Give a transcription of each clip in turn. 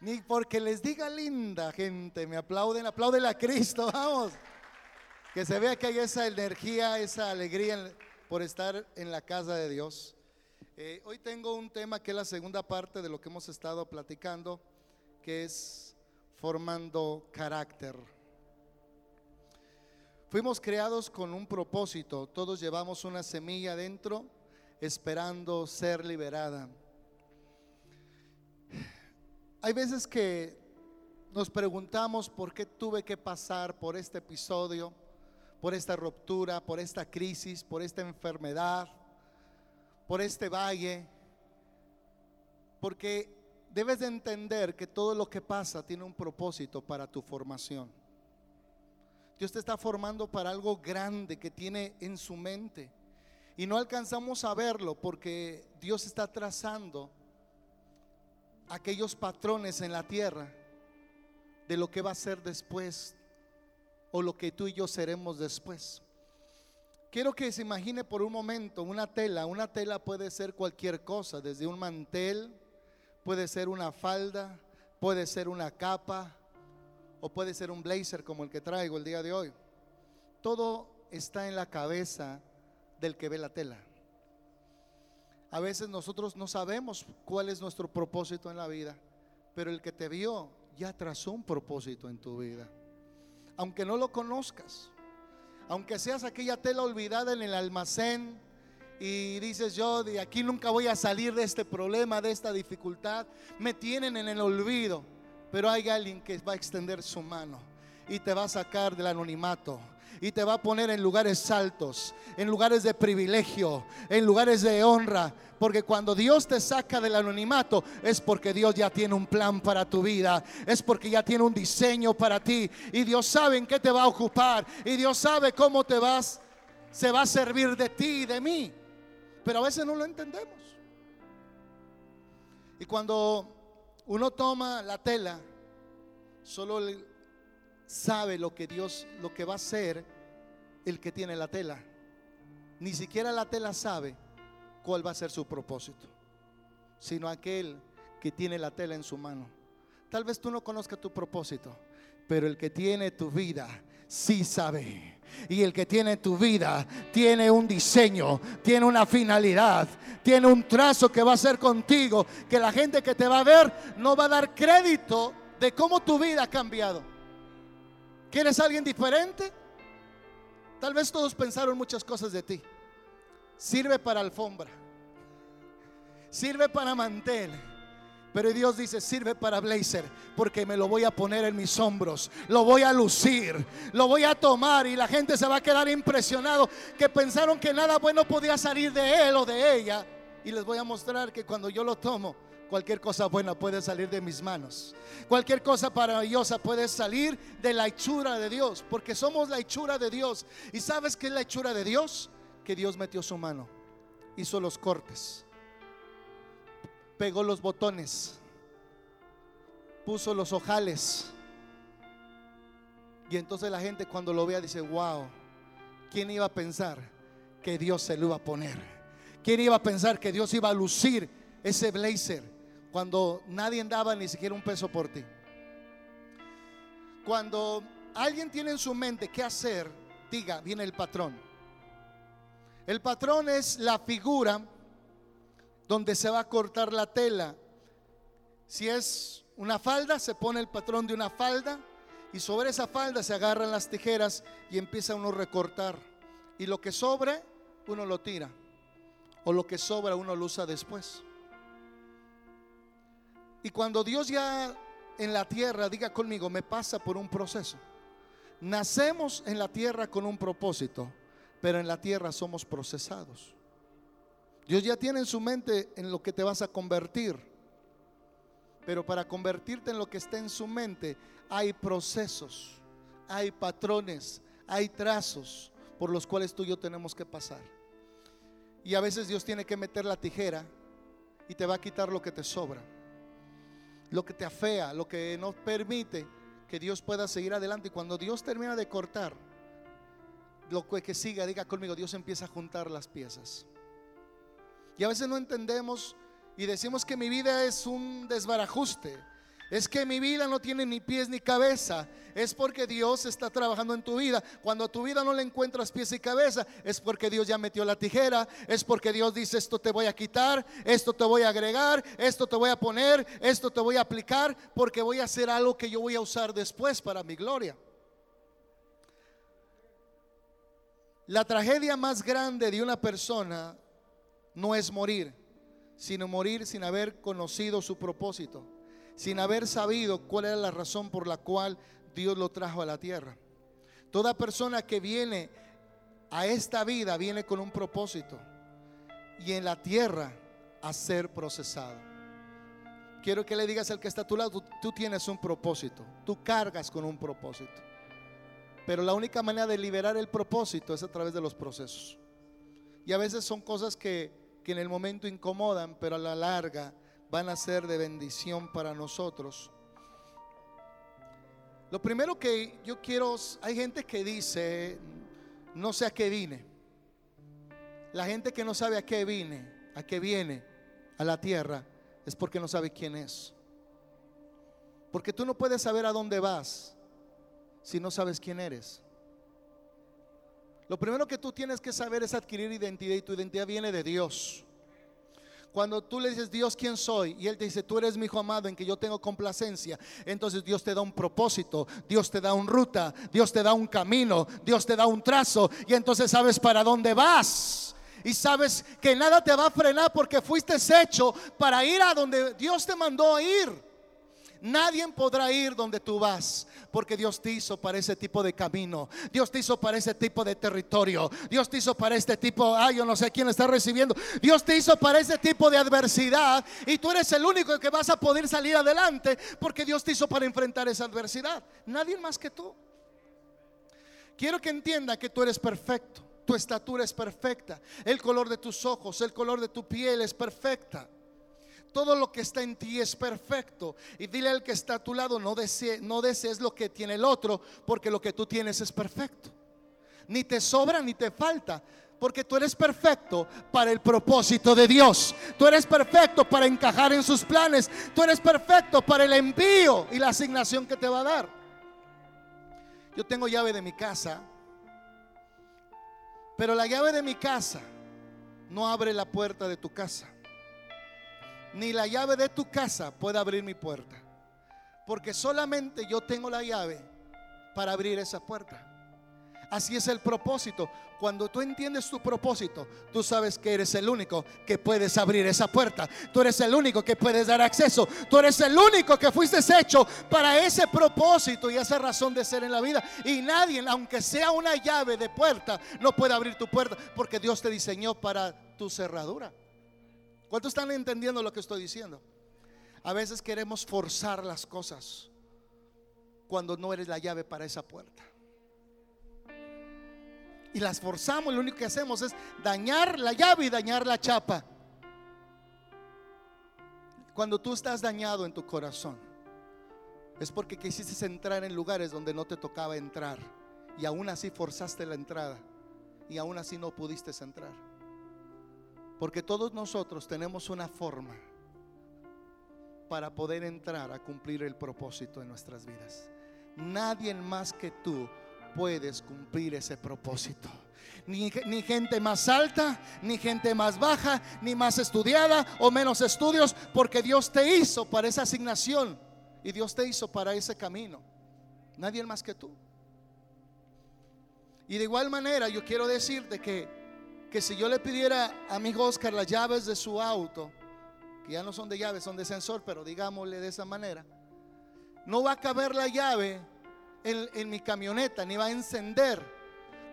Ni porque les diga linda, gente, me aplauden, aplauden a Cristo, vamos. Que se vea que hay esa energía, esa alegría por estar en la casa de Dios. Eh, hoy tengo un tema que es la segunda parte de lo que hemos estado platicando, que es formando carácter. Fuimos creados con un propósito, todos llevamos una semilla dentro esperando ser liberada. Hay veces que nos preguntamos por qué tuve que pasar por este episodio, por esta ruptura, por esta crisis, por esta enfermedad, por este valle, porque debes de entender que todo lo que pasa tiene un propósito para tu formación. Dios te está formando para algo grande que tiene en su mente. Y no alcanzamos a verlo porque Dios está trazando aquellos patrones en la tierra de lo que va a ser después o lo que tú y yo seremos después. Quiero que se imagine por un momento una tela. Una tela puede ser cualquier cosa, desde un mantel, puede ser una falda, puede ser una capa o puede ser un blazer como el que traigo el día de hoy. Todo está en la cabeza del que ve la tela. A veces nosotros no sabemos cuál es nuestro propósito en la vida, pero el que te vio ya trazó un propósito en tu vida. Aunque no lo conozcas, aunque seas aquella tela olvidada en el almacén y dices yo de aquí nunca voy a salir de este problema, de esta dificultad, me tienen en el olvido, pero hay alguien que va a extender su mano y te va a sacar del anonimato y te va a poner en lugares altos, en lugares de privilegio, en lugares de honra. Porque cuando Dios te saca del anonimato es porque Dios ya tiene un plan para tu vida, es porque ya tiene un diseño para ti y Dios sabe en qué te va a ocupar y Dios sabe cómo te vas, se va a servir de ti y de mí. Pero a veces no lo entendemos. Y cuando uno toma la tela, solo sabe lo que Dios, lo que va a hacer el que tiene la tela. Ni siquiera la tela sabe cuál va a ser su propósito, sino aquel que tiene la tela en su mano. Tal vez tú no conozcas tu propósito, pero el que tiene tu vida sí sabe. Y el que tiene tu vida tiene un diseño, tiene una finalidad, tiene un trazo que va a ser contigo, que la gente que te va a ver no va a dar crédito de cómo tu vida ha cambiado. ¿Quieres alguien diferente? Tal vez todos pensaron muchas cosas de ti. Sirve para alfombra. Sirve para mantel. Pero Dios dice, sirve para blazer, porque me lo voy a poner en mis hombros, lo voy a lucir, lo voy a tomar y la gente se va a quedar impresionado que pensaron que nada bueno podía salir de él o de ella. Y les voy a mostrar que cuando yo lo tomo, Cualquier cosa buena puede salir de mis manos. Cualquier cosa maravillosa puede salir de la hechura de Dios. Porque somos la hechura de Dios. ¿Y sabes qué es la hechura de Dios? Que Dios metió su mano. Hizo los cortes. Pegó los botones. Puso los ojales. Y entonces la gente cuando lo vea dice, wow, ¿quién iba a pensar que Dios se lo iba a poner? ¿Quién iba a pensar que Dios iba a lucir ese blazer? Cuando nadie daba ni siquiera un peso por ti. Cuando alguien tiene en su mente qué hacer, diga, viene el patrón. El patrón es la figura donde se va a cortar la tela. Si es una falda, se pone el patrón de una falda y sobre esa falda se agarran las tijeras y empieza uno a recortar. Y lo que sobre, uno lo tira. O lo que sobra, uno lo usa después. Y cuando Dios ya en la tierra, diga conmigo, me pasa por un proceso. Nacemos en la tierra con un propósito, pero en la tierra somos procesados. Dios ya tiene en su mente en lo que te vas a convertir. Pero para convertirte en lo que está en su mente hay procesos, hay patrones, hay trazos por los cuales tú y yo tenemos que pasar. Y a veces Dios tiene que meter la tijera y te va a quitar lo que te sobra lo que te afea, lo que no permite que Dios pueda seguir adelante. Y cuando Dios termina de cortar, lo que siga, diga conmigo, Dios empieza a juntar las piezas. Y a veces no entendemos y decimos que mi vida es un desbarajuste. Es que mi vida no tiene ni pies ni cabeza. Es porque Dios está trabajando en tu vida. Cuando a tu vida no le encuentras pies y cabeza, es porque Dios ya metió la tijera. Es porque Dios dice, esto te voy a quitar, esto te voy a agregar, esto te voy a poner, esto te voy a aplicar, porque voy a hacer algo que yo voy a usar después para mi gloria. La tragedia más grande de una persona no es morir, sino morir sin haber conocido su propósito sin haber sabido cuál era la razón por la cual Dios lo trajo a la tierra. Toda persona que viene a esta vida viene con un propósito y en la tierra a ser procesado. Quiero que le digas al que está a tu lado, tú, tienes un propósito, tú cargas con un propósito. Pero la única manera de liberar el propósito es a través de los procesos. Y a veces son cosas que, que en el momento incomodan, pero a la larga van a ser de bendición para nosotros. Lo primero que yo quiero, hay gente que dice, no sé a qué vine. La gente que no sabe a qué vine, a qué viene a la tierra, es porque no sabe quién es. Porque tú no puedes saber a dónde vas si no sabes quién eres. Lo primero que tú tienes que saber es adquirir identidad y tu identidad viene de Dios. Cuando tú le dices, Dios, ¿quién soy? Y Él te dice, tú eres mi hijo amado en que yo tengo complacencia. Entonces Dios te da un propósito, Dios te da un ruta, Dios te da un camino, Dios te da un trazo. Y entonces sabes para dónde vas. Y sabes que nada te va a frenar porque fuiste hecho para ir a donde Dios te mandó a ir. Nadie podrá ir donde tú vas, porque Dios te hizo para ese tipo de camino. Dios te hizo para ese tipo de territorio. Dios te hizo para este tipo, ay, yo no sé quién está recibiendo. Dios te hizo para ese tipo de adversidad y tú eres el único que vas a poder salir adelante, porque Dios te hizo para enfrentar esa adversidad. Nadie más que tú. Quiero que entienda que tú eres perfecto. Tu estatura es perfecta. El color de tus ojos, el color de tu piel es perfecta todo lo que está en ti es perfecto. Y dile al que está a tu lado, no, desees lo que tiene el otro, porque lo que tú tienes es perfecto. Ni te sobra ni te falta. Porque tú eres perfecto para el propósito de Dios. Tú eres perfecto para encajar en sus planes. Tú eres perfecto para el envío y la asignación que te va a dar. Yo tengo llave de mi casa. Pero la llave de mi casa no abre la puerta de tu casa ni la llave de tu casa puede abrir mi puerta. Porque solamente yo tengo la llave para abrir esa puerta. Así es el propósito. Cuando tú entiendes tu propósito, tú sabes que eres el único que puedes abrir esa puerta. Tú eres el único que puedes dar acceso. Tú eres el único que fuiste hecho para ese propósito y esa razón de ser en la vida. Y nadie, aunque sea una llave de puerta, no puede abrir tu puerta porque Dios te diseñó para tu cerradura. ¿Cuántos están entendiendo lo que estoy diciendo? A veces queremos forzar las cosas cuando no eres la llave para esa puerta. Y las forzamos, lo único que hacemos es dañar la llave y dañar la chapa. Cuando tú estás dañado en tu corazón, es porque quisiste entrar en lugares donde no te tocaba entrar. Y aún así forzaste la entrada. Y aún así no pudiste entrar. Porque todos nosotros tenemos una forma para poder entrar a cumplir el propósito de nuestras vidas. Nadie más que tú puedes cumplir ese propósito. Ni, ni, gente más alta, ni gente más baja, ni más estudiada o menos estudios, porque Dios te hizo para esa asignación y Dios te hizo para ese camino. Nadie más que tú. Y de igual manera yo quiero decirte que que si yo le pidiera a mi Oscar las llaves de su auto, que ya no son de llaves, son de sensor, pero digámosle de esa manera, no va a caber la llave en, en mi camioneta, ni va a encender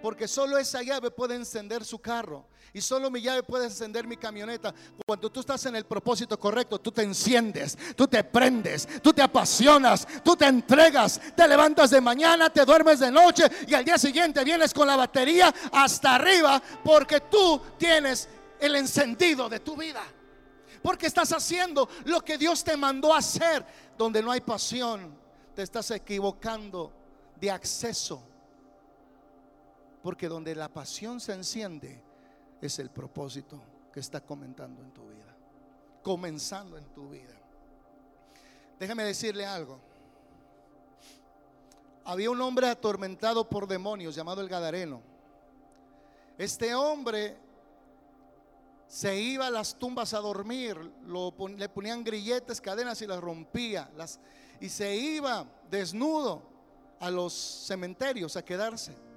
porque solo esa llave puede encender su carro. Y solo mi llave puede encender mi camioneta. Cuando tú estás en el propósito correcto, tú te enciendes, tú te prendes, tú te apasionas, tú te entregas, te levantas de mañana, te duermes de noche y al día siguiente vienes con la batería hasta arriba porque tú tienes el encendido de tu vida. Porque estás haciendo lo que Dios te mandó a hacer. Donde no hay pasión, te estás equivocando de acceso porque donde la pasión se enciende es el propósito que está comentando en tu vida, comenzando en tu vida. Déjeme decirle algo. Había un hombre atormentado por demonios llamado el Gadareno. Este hombre se iba a las tumbas a dormir, le ponían grilletes, cadenas y las rompía. Las, y se iba desnudo a los cementerios a quedarse.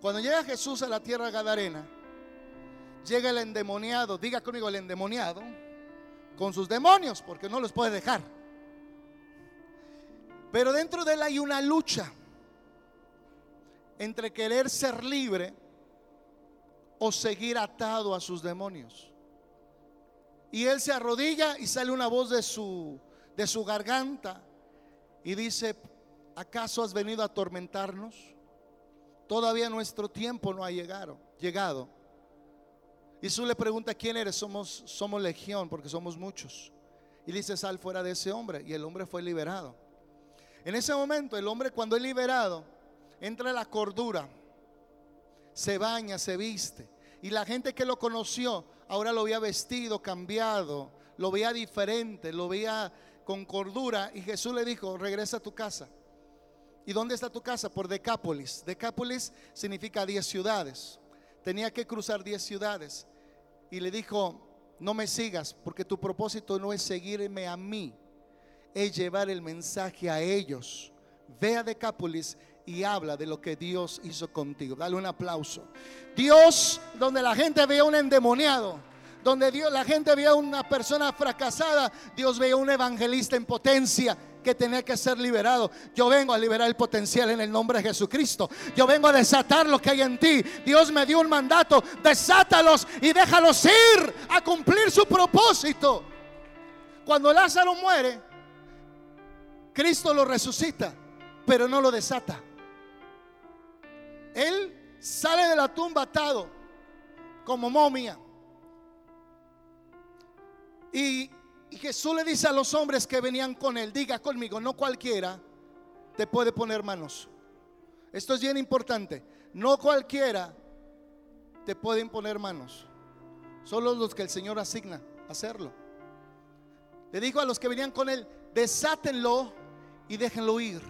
Cuando llega Jesús a la tierra gadarena, llega el endemoniado, diga conmigo el endemoniado, con sus demonios, porque no los puede dejar. Pero dentro de él hay una lucha entre querer ser libre o seguir atado a sus demonios. Y él se arrodilla y sale una voz de su, de su garganta y dice, ¿acaso has venido a atormentarnos? Todavía nuestro tiempo no ha llegado. llegado. Jesús le pregunta, ¿quién eres? Somos, somos legión porque somos muchos. Y dice, sal fuera de ese hombre. Y el hombre fue liberado. En ese momento, el hombre cuando es liberado, entra la cordura, se baña, se viste. Y la gente que lo conoció, ahora lo veía vestido, cambiado, lo veía diferente, lo veía con cordura. Y Jesús le dijo, regresa a tu casa. ¿Y dónde está tu casa? Por Decápolis. Decápolis significa 10 ciudades. Tenía que cruzar 10 ciudades. Y le dijo, no me sigas, porque tu propósito no es seguirme a mí, es llevar el mensaje a ellos. Ve a Decápolis y habla de lo que Dios hizo contigo. Dale un aplauso. Dios, donde la gente veía un endemoniado, donde Dios, la gente veía una persona fracasada, Dios veía un evangelista en potencia que tenía que ser liberado. Yo vengo a liberar el potencial en el nombre de Jesucristo. Yo vengo a desatar lo que hay en ti. Dios me dio un mandato, desátalos y déjalos ir a cumplir su propósito. Cuando Lázaro muere, Cristo lo resucita, pero no lo desata. Él sale de la tumba atado como momia. Y y Jesús le dice a los hombres que venían con él, diga conmigo, no cualquiera te puede poner manos. Esto es bien importante. No cualquiera te puede imponer manos. Solo los que el Señor asigna hacerlo. Le dijo a los que venían con él, desátenlo y déjenlo ir.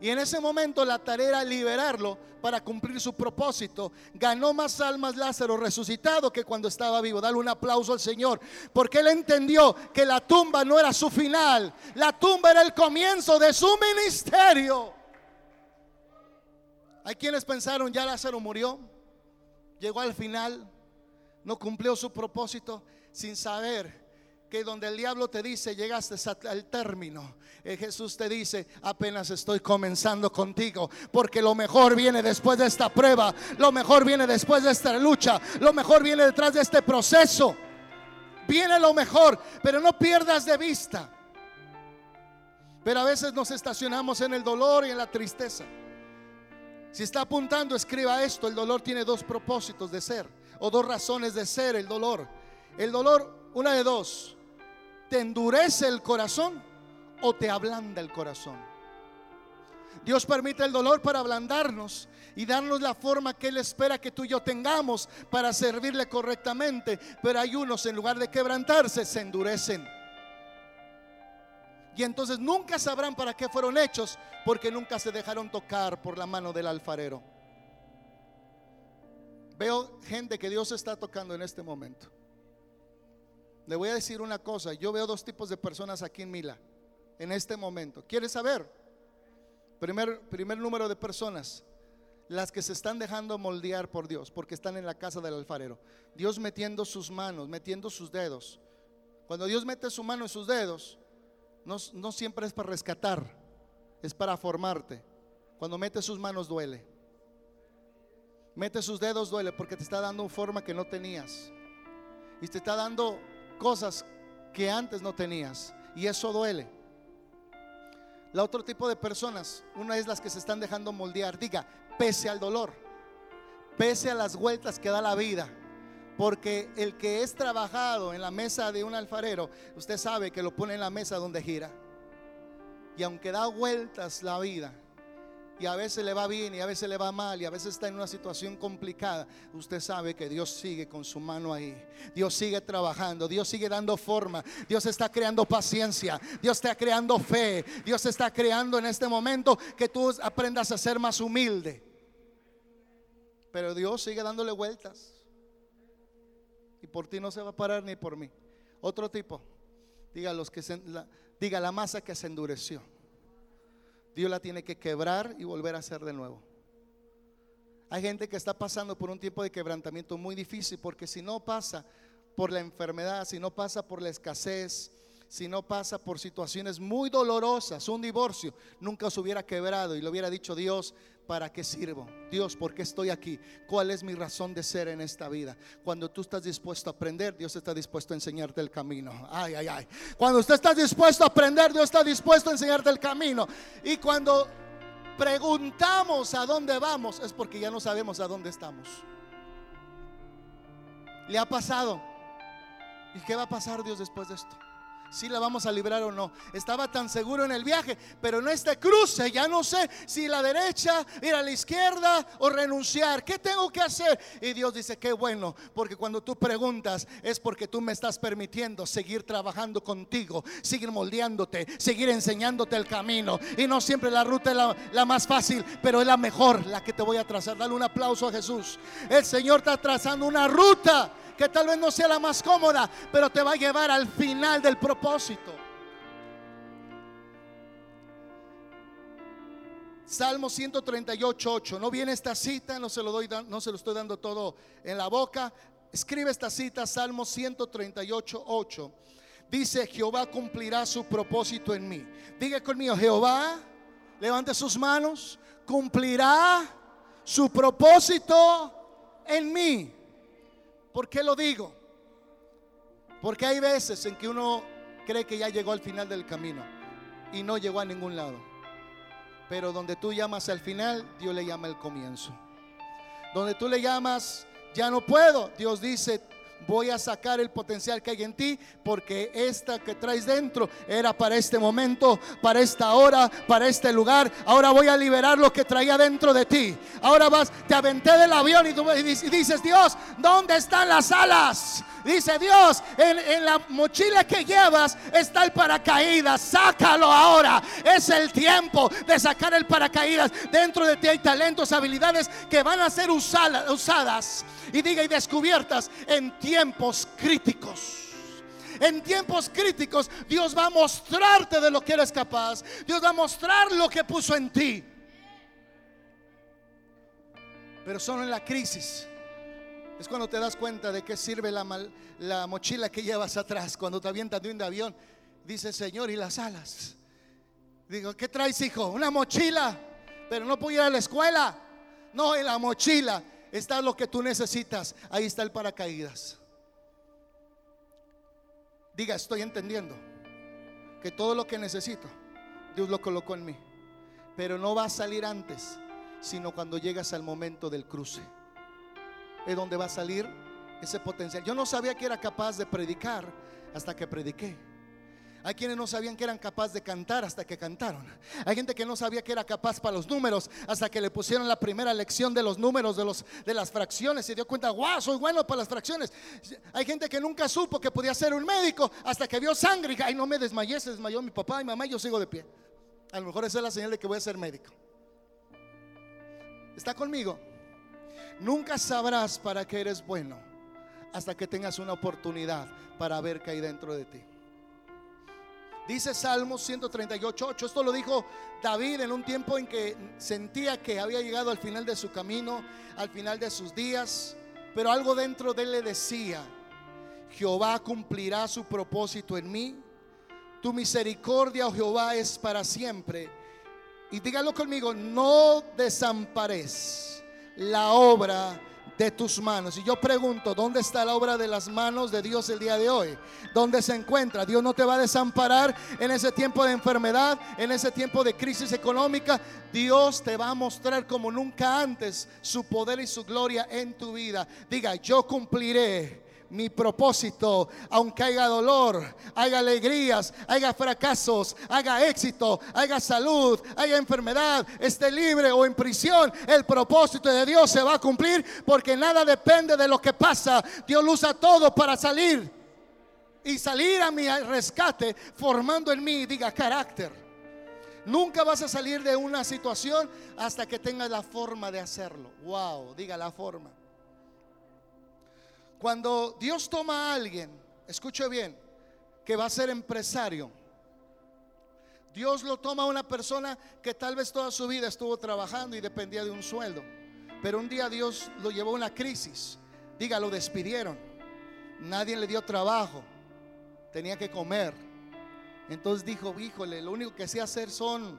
Y en ese momento la tarea era liberarlo para cumplir su propósito. Ganó más almas Lázaro resucitado que cuando estaba vivo. Dale un aplauso al Señor. Porque él entendió que la tumba no era su final. La tumba era el comienzo de su ministerio. Hay quienes pensaron, ya Lázaro murió. Llegó al final. No cumplió su propósito sin saber que donde el diablo te dice llegaste al término, eh, Jesús te dice apenas estoy comenzando contigo, porque lo mejor viene después de esta prueba, lo mejor viene después de esta lucha, lo mejor viene detrás de este proceso. Viene lo mejor, pero no pierdas de vista. Pero a veces nos estacionamos en el dolor y en la tristeza. Si está apuntando, escriba esto. El dolor tiene dos propósitos de ser o dos razones de ser el dolor. El dolor, una de dos, te endurece el corazón o te ablanda el corazón. Dios permite el dolor para ablandarnos y darnos la forma que Él espera que tú y yo tengamos para servirle correctamente. Pero hay unos, en lugar de quebrantarse, se endurecen. Y entonces nunca sabrán para qué fueron hechos, porque nunca se dejaron tocar por la mano del alfarero. Veo gente que Dios está tocando en este momento. Le voy a decir una cosa, yo veo dos tipos de personas aquí en Mila, en este momento. ¿Quieres saber? Primer, primer número de personas, las que se están dejando moldear por Dios, porque están en la casa del alfarero. Dios metiendo sus manos, metiendo sus dedos. Cuando Dios mete su mano en sus dedos, no, no siempre es para rescatar, es para formarte. Cuando mete sus manos duele. Mete sus dedos duele porque te está dando forma que no tenías. Y te está dando cosas que antes no tenías. Y eso duele. La otro tipo de personas, una es las que se están dejando moldear. Diga, pese al dolor, pese a las vueltas que da la vida. Porque el que es trabajado en la mesa de un alfarero, usted sabe que lo pone en la mesa donde gira. Y aunque da vueltas la vida, y a veces le va bien y a veces le va mal y a veces está en una situación complicada, usted sabe que Dios sigue con su mano ahí. Dios sigue trabajando, Dios sigue dando forma, Dios está creando paciencia, Dios está creando fe, Dios está creando en este momento que tú aprendas a ser más humilde. Pero Dios sigue dándole vueltas. Y por ti no se va a parar ni por mí. Otro tipo, diga, los que la, diga la masa que se endureció. Dios la tiene que quebrar y volver a hacer de nuevo. Hay gente que está pasando por un tiempo de quebrantamiento muy difícil porque si no pasa por la enfermedad, si no pasa por la escasez, si no pasa por situaciones muy dolorosas, un divorcio, nunca se hubiera quebrado y le hubiera dicho Dios, ¿para qué sirvo? Dios, ¿por qué estoy aquí? ¿Cuál es mi razón de ser en esta vida? Cuando tú estás dispuesto a aprender, Dios está dispuesto a enseñarte el camino. Ay, ay, ay. Cuando usted está dispuesto a aprender, Dios está dispuesto a enseñarte el camino. Y cuando preguntamos a dónde vamos, es porque ya no sabemos a dónde estamos. ¿Le ha pasado? ¿Y qué va a pasar Dios después de esto? Si la vamos a librar o no. Estaba tan seguro en el viaje, pero en este cruce ya no sé si la derecha, ir a la izquierda o renunciar. ¿Qué tengo que hacer? Y Dios dice, qué bueno, porque cuando tú preguntas es porque tú me estás permitiendo seguir trabajando contigo, seguir moldeándote, seguir enseñándote el camino. Y no siempre la ruta es la, más fácil, pero es la mejor, la que te voy a trazar. Dale un aplauso a Jesús. El Señor está trazando una ruta que tal vez no sea la más cómoda, pero te va a llevar al final del propósito. Salmo 138, 8. No viene esta cita, no se lo doy, no se lo estoy dando todo en la boca. Escribe esta cita, Salmo 138, 8. Dice, Jehová cumplirá su propósito en mí. Diga conmigo, Jehová, levante sus manos, cumplirá su propósito en mí. ¿Por qué lo digo? Porque hay veces en que uno cree que ya llegó al final del camino y no llegó a ningún lado. Pero donde tú llamas al final, Dios le llama el comienzo. Donde tú le llamas, ya no puedo, Dios dice, voy a sacar el potencial que hay en ti, porque esta que traes dentro era para este momento, para esta hora, para este lugar. Ahora voy a liberar lo que traía dentro de ti. Ahora vas, te aventé del avión y, tú, dices, Dios, ¿dónde están las alas? Dice Dios, en, la mochila que llevas está el paracaídas. Sácalo ahora. Es el tiempo de sacar el paracaídas. Dentro de ti hay talentos, habilidades que van a ser usadas y diga y descubiertas en tiempos críticos. En tiempos críticos Dios va a mostrarte de lo que eres capaz. Dios va a mostrar lo que puso en ti. Pero solo en la crisis es cuando te das cuenta de qué sirve la, la mochila que llevas atrás. Cuando te avientas de un avión, dice Señor, ¿y las alas? Digo, ¿qué traes, hijo? Una mochila, pero no puedo ir a la escuela. No, en la mochila está lo que tú necesitas. Ahí está el paracaídas. Diga, estoy entendiendo que todo lo que necesito, Dios lo colocó en mí. Pero no va a salir antes, sino cuando llegas al momento del cruce. Es donde va a salir ese potencial. Yo no sabía que era capaz de predicar hasta que prediqué. Hay quienes no sabían que eran capaces de cantar hasta que cantaron. Hay gente que no sabía que era capaz para los números hasta que le pusieron la primera lección de los números de, los, de las fracciones y dio cuenta, wow, soy bueno para las fracciones. Hay gente que nunca supo que podía ser un médico hasta que vio sangre y ay, no me desmayé, se desmayó mi papá y mamá y yo sigo de pie. A lo mejor esa es la señal de que voy a ser médico. ¿Está conmigo? Nunca sabrás para qué eres bueno hasta que tengas una oportunidad para ver qué hay dentro de ti. Dice Salmos 138, 8. Esto lo dijo David en un tiempo en que sentía que había llegado al final de su camino, al final de sus días. Pero algo dentro de él le decía, Jehová cumplirá su propósito en mí. Tu misericordia, oh Jehová, es para siempre. Y dígalo conmigo, no desampares la obra de tus manos. Y yo pregunto, ¿dónde está la obra de las manos de Dios el día de hoy? ¿Dónde se encuentra? Dios no te va a desamparar en ese tiempo de enfermedad, en ese tiempo de crisis económica. Dios te va a mostrar como nunca antes su poder y su gloria en tu vida. Diga, yo cumpliré mi propósito, aunque haya dolor, haya alegrías, haya fracasos, haya éxito, haya salud, haya enfermedad, esté libre o en prisión, el propósito de Dios se va a cumplir porque nada depende de lo que pasa. Dios usa todo para salir y salir a mi rescate formando en mí, diga, carácter. Nunca vas a salir de una situación hasta que tengas la forma de hacerlo. Wow, diga la forma. Cuando Dios toma a alguien, escuche bien, que va a ser empresario. Dios lo toma a una persona que tal vez toda su vida estuvo trabajando y dependía de un sueldo. Pero un día Dios lo llevó a una crisis. Diga, lo despidieron. Nadie le dio trabajo. Tenía que comer entonces dijo, híjole, lo único que sé hacer son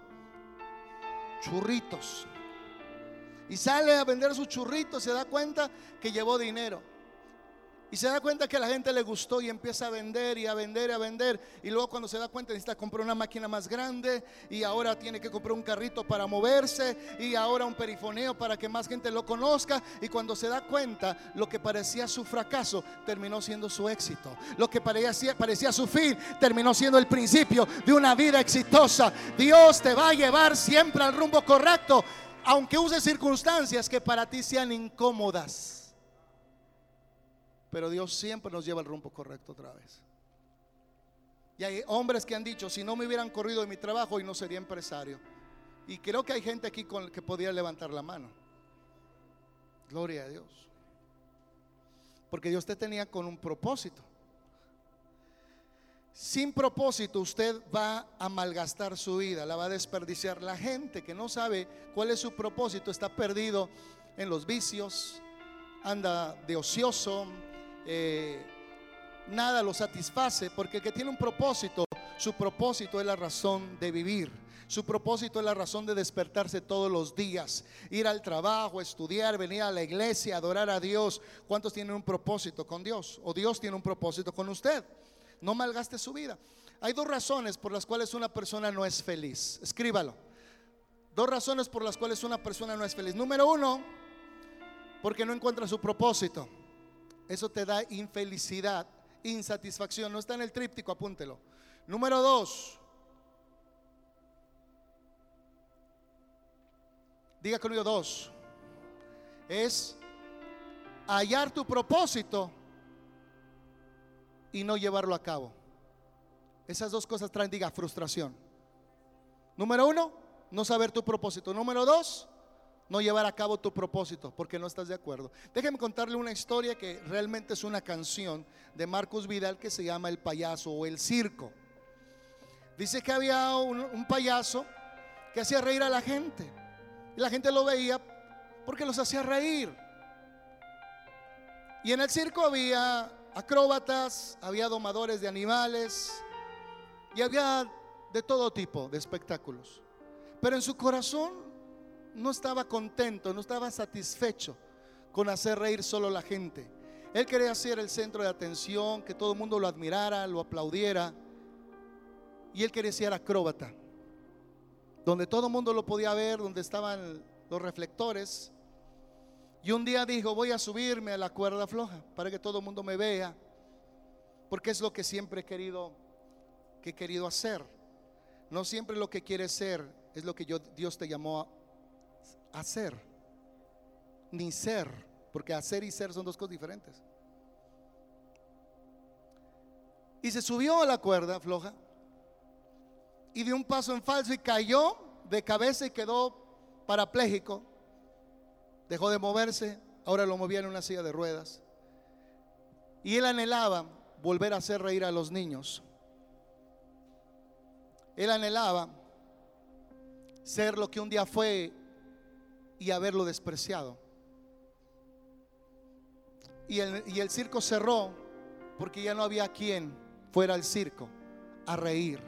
churritos. Y sale a vender sus churritos, se da cuenta que llevó dinero. Y se da cuenta que a la gente le gustó y empieza a vender y a vender y a vender. Y luego cuando se da cuenta necesita comprar una máquina más grande y ahora tiene que comprar un carrito para moverse y ahora un perifoneo para que más gente lo conozca. Y cuando se da cuenta lo que parecía su fracaso terminó siendo su éxito. Lo que parecía, parecía su fin terminó siendo el principio de una vida exitosa. Dios te va a llevar siempre al rumbo correcto, aunque use circunstancias que para ti sean incómodas. Pero Dios siempre nos lleva al rumbo correcto otra vez. Y hay hombres que han dicho, si no me hubieran corrido de mi trabajo, y no sería empresario. Y creo que hay gente aquí con que podría levantar la mano. Gloria a Dios. Porque Dios te tenía con un propósito. Sin propósito usted va a malgastar su vida, la va a desperdiciar. La gente que no sabe cuál es su propósito está perdido en los vicios, anda de ocioso, eh, nada lo satisface, porque el que tiene un propósito, su propósito es la razón de vivir. Su propósito es la razón de despertarse todos los días, ir al trabajo, estudiar, venir a la iglesia, adorar a Dios. ¿Cuántos tienen un propósito con Dios? ¿O Dios tiene un propósito con usted? No malgaste su vida. Hay dos razones por las cuales una persona no es feliz. Escríbalo. Dos razones por las cuales una persona no es feliz. Número uno, porque no encuentra su propósito. Eso te da infelicidad, insatisfacción. No está en el tríptico, apúntelo. Número dos. Diga conmigo dos. Es hallar tu propósito y no llevarlo a cabo. Esas dos cosas traen, diga, frustración. Número uno, no saber tu propósito. Número dos, no llevar a cabo tu propósito porque no estás de acuerdo. Déjeme contarle una historia que realmente es una canción de Marcos Vidal que se llama El payaso o El circo. Dice que había un, payaso que hacía reír a la gente. Y la gente lo veía porque los hacía reír. Y en el circo había acróbatas, había domadores de animales y había de todo tipo de espectáculos. Pero en su corazón no estaba contento, no estaba satisfecho con hacer reír solo la gente. Él quería ser el centro de atención, que todo el mundo lo admirara, lo aplaudiera. Y él quería ser acróbata, donde todo el mundo lo podía ver, donde estaban los reflectores. Y un día dijo, voy a subirme a la cuerda floja para que todo el mundo me vea, porque es lo que siempre he querido, que he querido hacer. No siempre lo que quieres ser es lo que yo, Dios te llamó a hacer, ni ser, porque hacer y ser son dos cosas diferentes. Y se subió a la cuerda floja y dio un paso en falso y cayó de cabeza y quedó parapléjico. Dejó de moverse, ahora lo movía en una silla de ruedas. Y él anhelaba volver a hacer reír a los niños. Él anhelaba ser lo que un día fue y haberlo despreciado. Y el, y el circo cerró porque ya no había quien fuera al circo a reír.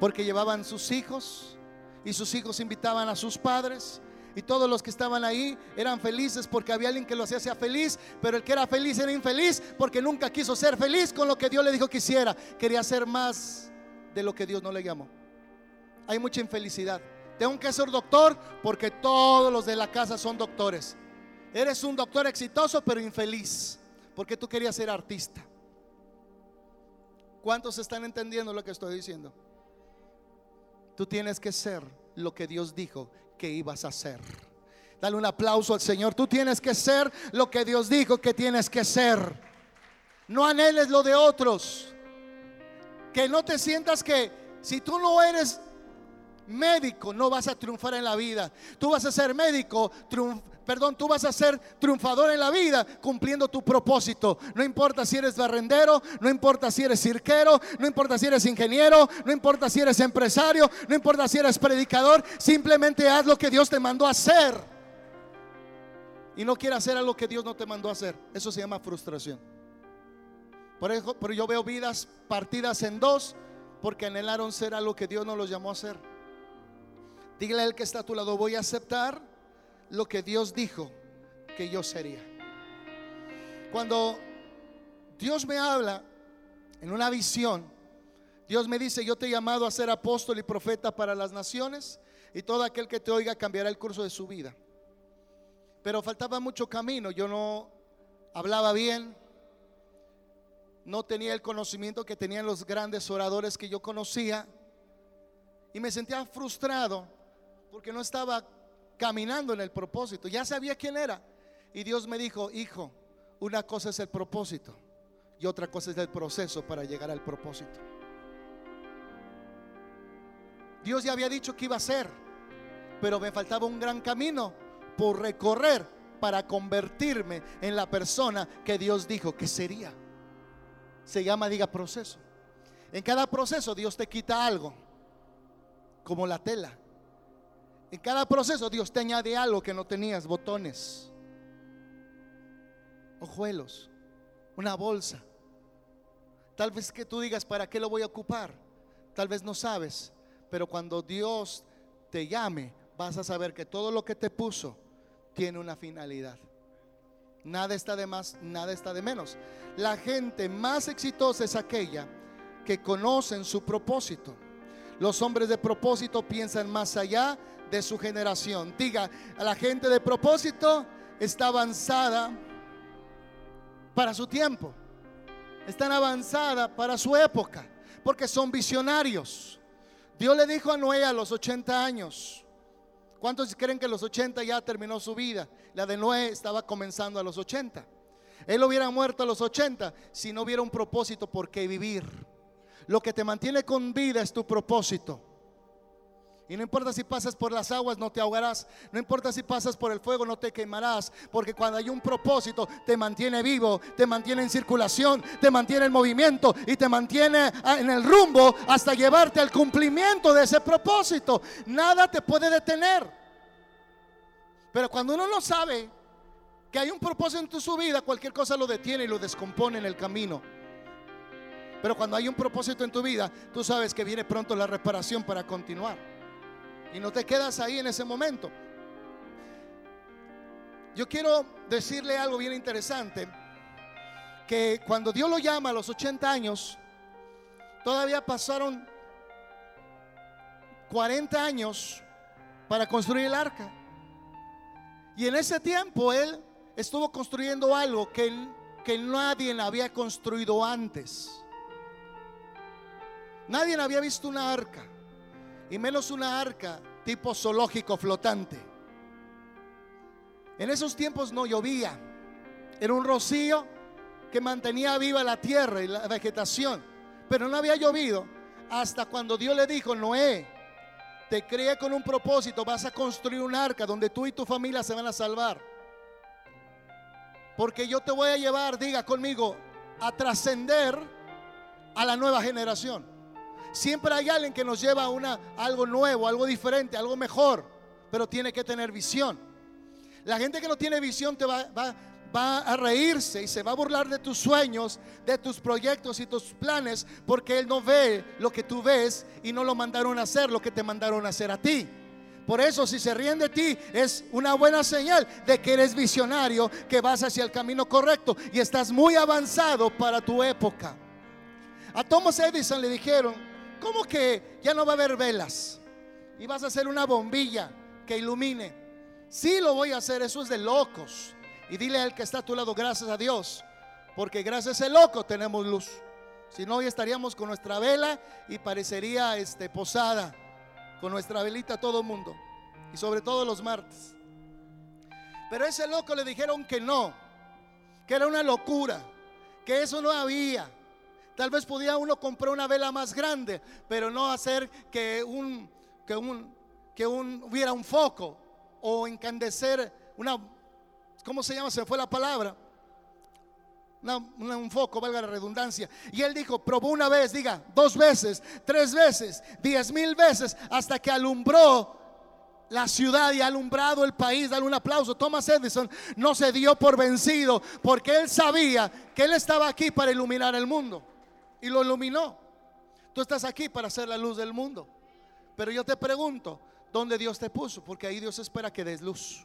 Porque llevaban sus hijos y sus hijos invitaban a sus padres. Y todos los que estaban ahí eran felices porque había alguien que lo hacía feliz, pero el que era feliz era infeliz porque nunca quiso ser feliz con lo que Dios le dijo que hiciera. Quería ser más de lo que Dios no le llamó. Hay mucha infelicidad. Tengo que ser doctor porque todos los de la casa son doctores. Eres un doctor exitoso pero infeliz porque tú querías ser artista. ¿Cuántos están entendiendo lo que estoy diciendo? Tú tienes que ser lo que Dios dijo que ibas a ser. Dale un aplauso al Señor. Tú tienes que ser lo que Dios dijo que tienes que ser. No anheles lo de otros. Que no te sientas que si tú no eres médico, no vas a triunfar en la vida. Tú vas a ser médico, perdón, tú vas a ser triunfador en la vida cumpliendo tu propósito. No importa si eres barrendero, no importa si eres cirquero, no importa si eres ingeniero, no importa si eres empresario, no importa si eres predicador, simplemente haz lo que Dios te mandó a hacer. Y no quieras hacer algo que Dios no te mandó a hacer. Eso se llama frustración. Por eso, pero yo veo vidas partidas en dos porque anhelaron ser algo que Dios no los llamó a hacer. Dígale al que está a tu lado, voy a aceptar lo que Dios dijo que yo sería. Cuando Dios me habla en una visión, Dios me dice, yo te he llamado a ser apóstol y profeta para las naciones y todo aquel que te oiga cambiará el curso de su vida. Pero faltaba mucho camino, yo no hablaba bien, no tenía el conocimiento que tenían los grandes oradores que yo conocía y me sentía frustrado porque no estaba caminando en el propósito. Ya sabía quién era. Y Dios me dijo, hijo, una cosa es el propósito y otra cosa es el proceso para llegar al propósito. Dios ya había dicho que iba a ser, pero me faltaba un gran camino por recorrer para convertirme en la persona que Dios dijo que sería. Se llama, diga, proceso. En cada proceso Dios te quita algo, como la tela. En cada proceso Dios te añade algo que no tenías, botones, ojuelos, una bolsa. Tal vez que tú digas, ¿para qué lo voy a ocupar? Tal vez no sabes, pero cuando Dios te llame, vas a saber que todo lo que te puso tiene una finalidad. Nada está de más, nada está de menos. La gente más exitosa es aquella que conocen su propósito. Los hombres de propósito piensan más allá de su generación. Diga, a la gente de propósito está avanzada para su tiempo. Están avanzada para su época, porque son visionarios. Dios le dijo a Noé a los 80 años. ¿Cuántos creen que los 80 ya terminó su vida? La de Noé estaba comenzando a los 80. Él hubiera muerto a los 80 si no hubiera un propósito por qué vivir. Lo que te mantiene con vida es tu propósito. Y no importa si pasas por las aguas, no te ahogarás. No importa si pasas por el fuego, no te quemarás. Porque cuando hay un propósito, te mantiene vivo, te mantiene en circulación, te mantiene en movimiento y te mantiene ah, en el rumbo hasta llevarte al cumplimiento de ese propósito. Nada te puede detener. Pero cuando uno no sabe que hay un propósito en tu vida, cualquier cosa lo detiene y lo descompone en el camino. Pero cuando hay un propósito en tu vida, tú sabes que viene pronto la reparación para continuar. Y no te quedas ahí en ese momento. Yo quiero decirle algo bien interesante, que cuando Dios lo llama a los 80 años, todavía pasaron 40 años para construir el arca. Y en ese tiempo Él estuvo construyendo algo que, que nadie había construido antes. Nadie había visto una arca y menos una arca tipo zoológico flotante. En esos tiempos no llovía, era un rocío que mantenía viva la tierra y la vegetación, pero no había llovido hasta cuando Dios le dijo, Noé, te creé con un propósito, vas a construir un arca donde tú y tu familia se van a salvar. Porque yo te voy a llevar, diga conmigo, a trascender a la nueva generación. Siempre hay alguien que nos lleva a una, algo nuevo, algo diferente, algo mejor, pero tiene que tener visión. La gente que no tiene visión te va, va, va a reírse y se va a burlar de tus sueños, de tus proyectos y tus planes, porque él no ve lo que tú ves y no lo mandaron a hacer, lo que te mandaron a hacer a ti. Por eso si se ríen de ti es una buena señal de que eres visionario, que vas hacia el camino correcto y estás muy avanzado para tu época. A Thomas Edison le dijeron, ¿Cómo que ya no va a haber velas? Y vas a hacer una bombilla que ilumine. Sí lo voy a hacer, eso es de locos. Y dile al que está a tu lado, gracias a Dios, Porque gracias a loco tenemos luz. Si no, hoy estaríamos con nuestra vela y parecería este, posada. Con nuestra velita todo el mundo. Y sobre todo los martes. Pero a ese loco le dijeron que no. Que era una locura. Que eso no había. Tal vez podía uno comprar una vela más grande. Pero no hacer que un, que un, que un, hubiera un foco. O encandecer una, ¿cómo se llama? Se fue la palabra un foco, valga la redundancia. Y él dijo, probó una vez, diga, dos veces, tres veces, diez mil veces, hasta que alumbró la ciudad y alumbrado el país. Dale un aplauso. Thomas Edison no se dio por vencido porque él sabía que él estaba aquí para iluminar el mundo. Y lo iluminó. Tú estás aquí para ser la luz del mundo. Pero yo te pregunto, ¿dónde Dios te puso? Porque ahí Dios espera que des luz.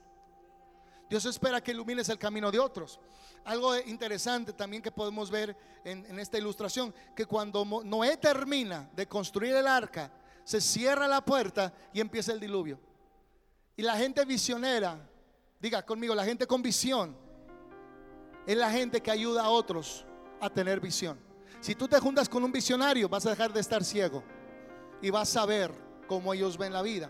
Dios espera que ilumines el camino de otros. Algo interesante también que podemos ver en, esta ilustración, que cuando Noé termina de construir el arca, se cierra la puerta y empieza el diluvio. Y la gente visionera, diga conmigo, la gente con visión, es la gente que ayuda a otros a tener visión. Si tú te juntas con un visionario, vas a dejar de estar ciego y vas a ver cómo ellos ven la vida.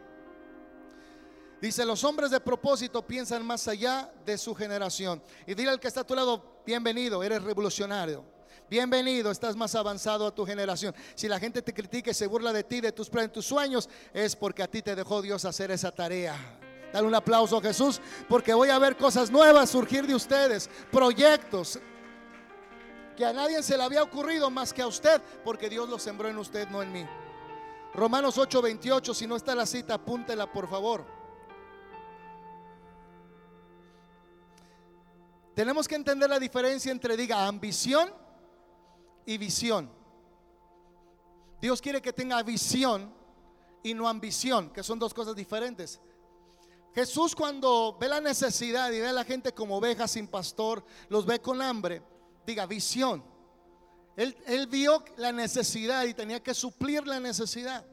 Dice, los hombres de propósito piensan más allá de su generación. Y dile al que está a tu lado, bienvenido, eres revolucionario. Bienvenido, estás más avanzado a tu generación. Si la gente te critica y se burla de ti, de tus planes, tus sueños, es porque a ti te dejó Dios hacer esa tarea. Dale un aplauso a Jesús, porque voy a ver cosas nuevas surgir de ustedes, proyectos que a nadie se le había ocurrido más que a usted, porque Dios lo sembró en usted, no en mí. Romanos 8:28, si no está la cita, apúntela por favor. Tenemos que entender la diferencia entre, diga, ambición y visión. Dios quiere que tenga visión y no ambición, que son dos cosas diferentes. Jesús cuando ve la necesidad y ve a la gente como ovejas sin pastor, los ve con hambre, diga, visión. Él, vio la necesidad y tenía que suplir la necesidad.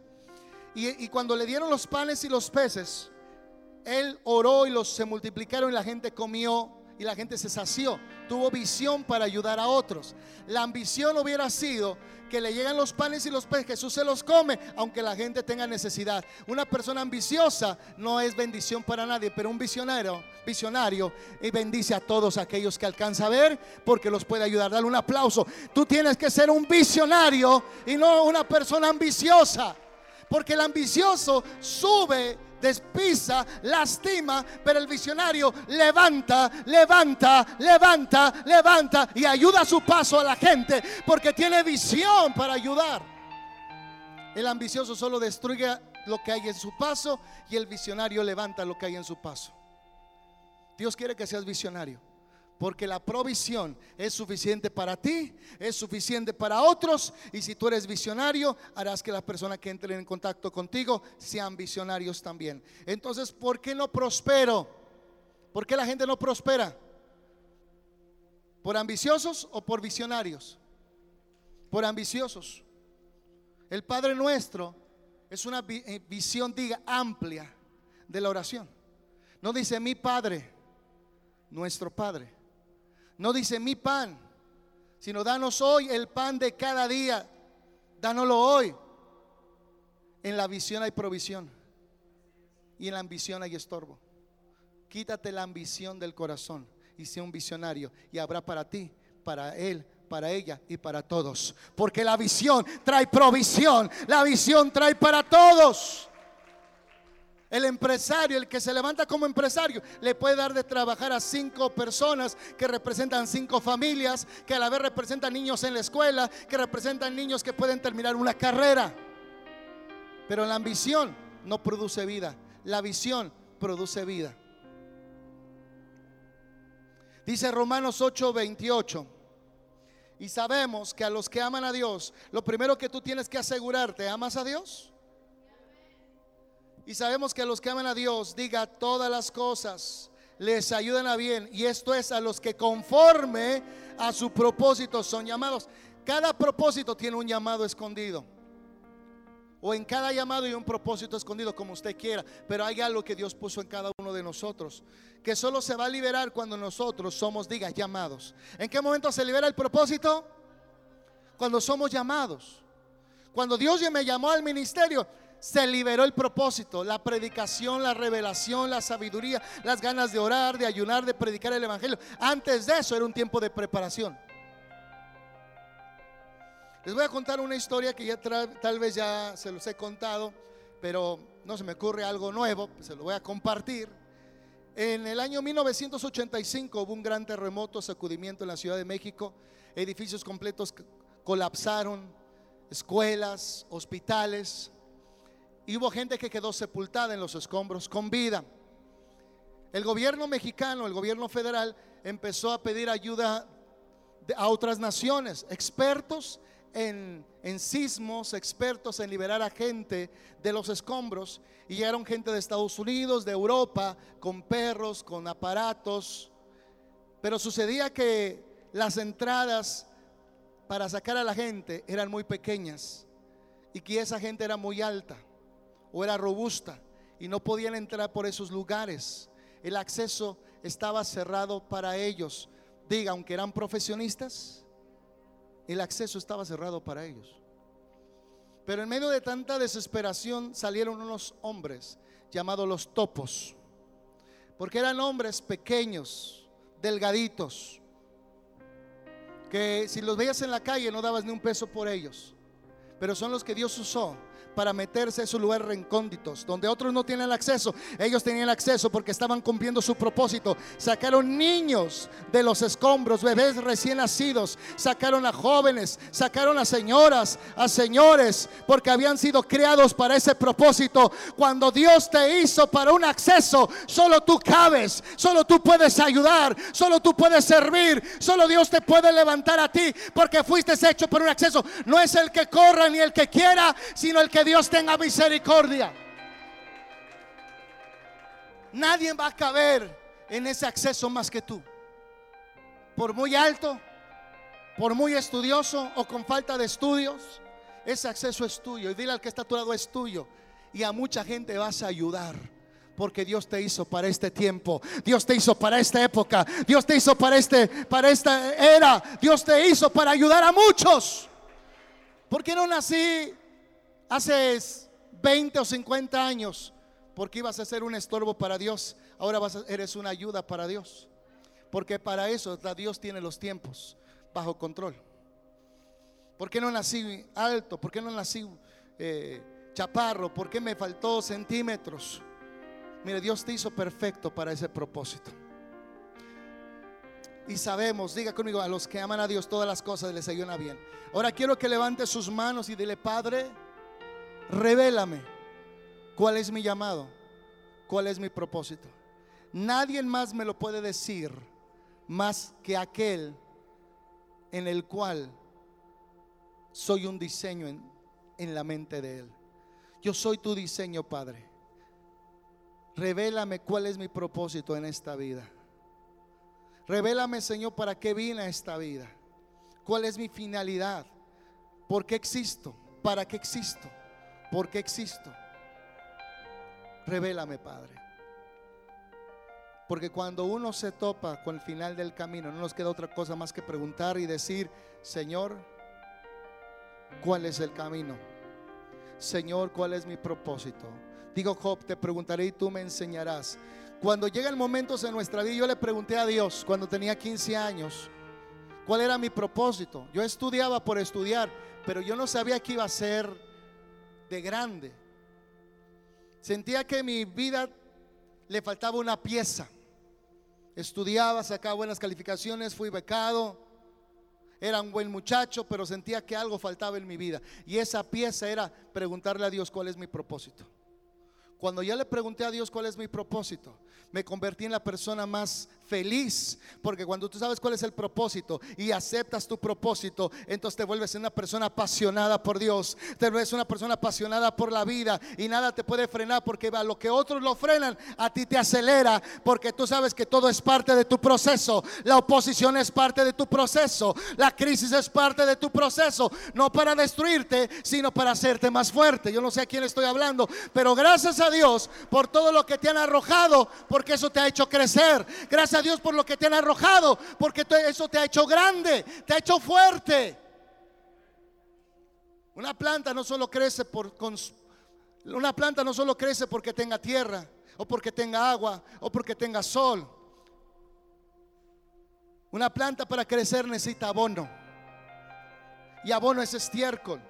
Y, cuando le dieron los panes y los peces, Él oró y los se multiplicaron y la gente comió y la gente se sació. Tuvo visión para ayudar a otros. La ambición hubiera sido que le llegan los panes y los peces, Jesús se los come, aunque la gente tenga necesidad. Una persona ambiciosa no es bendición para nadie, pero un visionario, visionario y bendice a todos aquellos que alcanza a ver porque los puede ayudar. Dale un aplauso. Tú tienes que ser un visionario y no una persona ambiciosa, porque el ambicioso sube despisa, lastima, pero el visionario levanta, levanta, levanta, levanta y ayuda a su paso a la gente porque tiene visión para ayudar. El ambicioso solo destruye lo que hay en su paso y el visionario levanta lo que hay en su paso. Dios quiere que seas visionario. Porque la provisión es suficiente para ti, es suficiente para otros. Y si tú eres visionario, harás que las personas que entren en contacto contigo sean visionarios también. Entonces, ¿por qué no prospero? ¿Por qué la gente no prospera? ¿Por ambiciosos o por visionarios? Por ambiciosos. El Padre nuestro es una eh, visión, diga, amplia de la oración. No dice mi Padre, nuestro Padre. No dice mi pan, sino danos hoy el pan de cada día. Dánoslo hoy. En la visión hay provisión. Y en la ambición hay estorbo. Quítate la ambición del corazón y sea un visionario. Y habrá para ti, para él, para ella y para todos. Porque la visión trae provisión. La visión trae para todos. El empresario, el que se levanta como empresario, le puede dar de trabajar a cinco personas que representan cinco familias, que a la vez representan niños en la escuela, que representan niños que pueden terminar una carrera. Pero la ambición no produce vida, la visión produce vida. Dice Romanos 8:28. Y sabemos que a los que aman a Dios, lo primero que tú tienes que asegurarte, ¿amas a Dios? Y sabemos que a los que aman a Dios, diga todas las cosas, les ayudan a bien. Y esto es a los que conforme a su propósito son llamados. Cada propósito tiene un llamado escondido. O en cada llamado hay un propósito escondido, como usted quiera. Pero hay algo que Dios puso en cada uno de nosotros. Que solo se va a liberar cuando nosotros somos, diga, llamados. ¿En qué momento se libera el propósito? Cuando somos llamados. Cuando Dios me llamó al ministerio, se liberó el propósito, la predicación, la revelación, la sabiduría, las ganas de orar, de ayunar, de predicar el Evangelio. Antes de eso era un tiempo de preparación. Les voy a contar una historia que ya tal vez ya se los he contado, pero no se me ocurre algo nuevo, pues se lo voy a compartir. En el año 1985 hubo un gran terremoto, sacudimiento en la Ciudad de México, edificios completos colapsaron, escuelas, hospitales, y hubo gente que quedó sepultada en los escombros con vida. El gobierno mexicano, el gobierno federal, empezó a pedir ayuda a otras naciones, expertos en, sismos, expertos en liberar a gente de los escombros. Y llegaron gente de Estados Unidos, de Europa, con perros, con aparatos. Pero sucedía que las entradas para sacar a la gente eran muy pequeñas y que esa gente era muy alta o era robusta y no podían entrar por esos lugares. El acceso estaba cerrado para ellos. Diga, aunque eran profesionistas, el acceso estaba cerrado para ellos. Pero en medio de tanta desesperación salieron unos hombres llamados los topos, porque eran hombres pequeños, delgaditos, que si los veías en la calle no dabas ni un peso por ellos, pero son los que Dios usó para meterse en esos lugares recónditos, donde otros no tienen acceso. Ellos tenían acceso porque estaban cumpliendo su propósito. Sacaron niños de los escombros, bebés recién nacidos, sacaron a jóvenes, sacaron a señoras, a señores, porque habían sido creados para ese propósito. Cuando Dios te hizo para un acceso, solo tú cabes, solo tú puedes ayudar, solo tú puedes servir, solo Dios te puede levantar a ti, porque fuiste hecho para un acceso. No es el que corra ni el que quiera, sino el que Dios tenga misericordia. Nadie va a caber en ese acceso más que tú. Por muy alto, por muy estudioso o con falta de estudios, ese acceso es tuyo. Y dile al que está a tu lado es tuyo. Y a mucha gente vas a ayudar. Porque Dios te hizo para este tiempo. Dios te hizo para esta época. Dios te hizo para este para esta era. Dios te hizo para ayudar a muchos. Porque no nací hace 20 o 50 años, porque ibas a ser un estorbo para Dios, ahora vas eres una ayuda para Dios. Porque para eso Dios tiene los tiempos bajo control. ¿Por qué no nací alto? ¿Por qué no nací eh, chaparro? ¿Por qué me faltó centímetros? Mire, Dios te hizo perfecto para ese propósito. Y sabemos, diga conmigo, a los que aman a Dios todas las cosas les ayudan bien. Ahora quiero que levante sus manos y dile, Padre, revélame cuál es mi llamado, cuál es mi propósito. Nadie más me lo puede decir más que aquel en el cual soy un diseño en, en la mente de Él. Yo soy tu diseño, Padre. Revélame cuál es mi propósito en esta vida. Revélame, Señor, para qué vine a esta vida. ¿Cuál es mi finalidad? ¿Por qué existo? ¿Para qué existo? ¿Por qué existo? Revélame, Padre. Porque cuando uno se topa con el final del camino, no nos queda otra cosa más que preguntar y decir, Señor, ¿cuál es el camino? Señor, ¿cuál es mi propósito? Digo, Job, te preguntaré y tú me enseñarás. Cuando llegan momentos en nuestra vida, yo le pregunté a Dios cuando tenía 15 años, ¿cuál era mi propósito? Yo estudiaba por estudiar, pero yo no sabía qué iba a ser de grande. Sentía que mi vida le faltaba una pieza. Estudiaba, sacaba buenas calificaciones, fui becado, era un buen muchacho, pero sentía que algo faltaba en mi vida. Y esa pieza era preguntarle a Dios cuál es mi propósito. Cuando ya le pregunté a Dios cuál es mi propósito, me convertí en la persona más feliz. Porque cuando tú sabes cuál es el propósito y aceptas tu propósito, entonces te vuelves una persona apasionada por Dios. Te vuelves una persona apasionada por la vida y nada te puede frenar porque a lo que otros lo frenan, a ti te acelera porque tú sabes que todo es parte de tu proceso. La oposición es parte de tu proceso. La crisis es parte de tu proceso. No para destruirte, sino para hacerte más fuerte. Yo no sé a quién estoy hablando, pero gracias a Dios por todo lo que te han arrojado, porque eso te ha hecho crecer. Gracias a Dios por lo que te han arrojado, porque eso te ha hecho grande, te ha hecho fuerte. Una planta no solo crece por una planta no solo crece porque tenga tierra o porque tenga agua o porque tenga sol. Una planta para crecer necesita abono. Y abono es estiércol.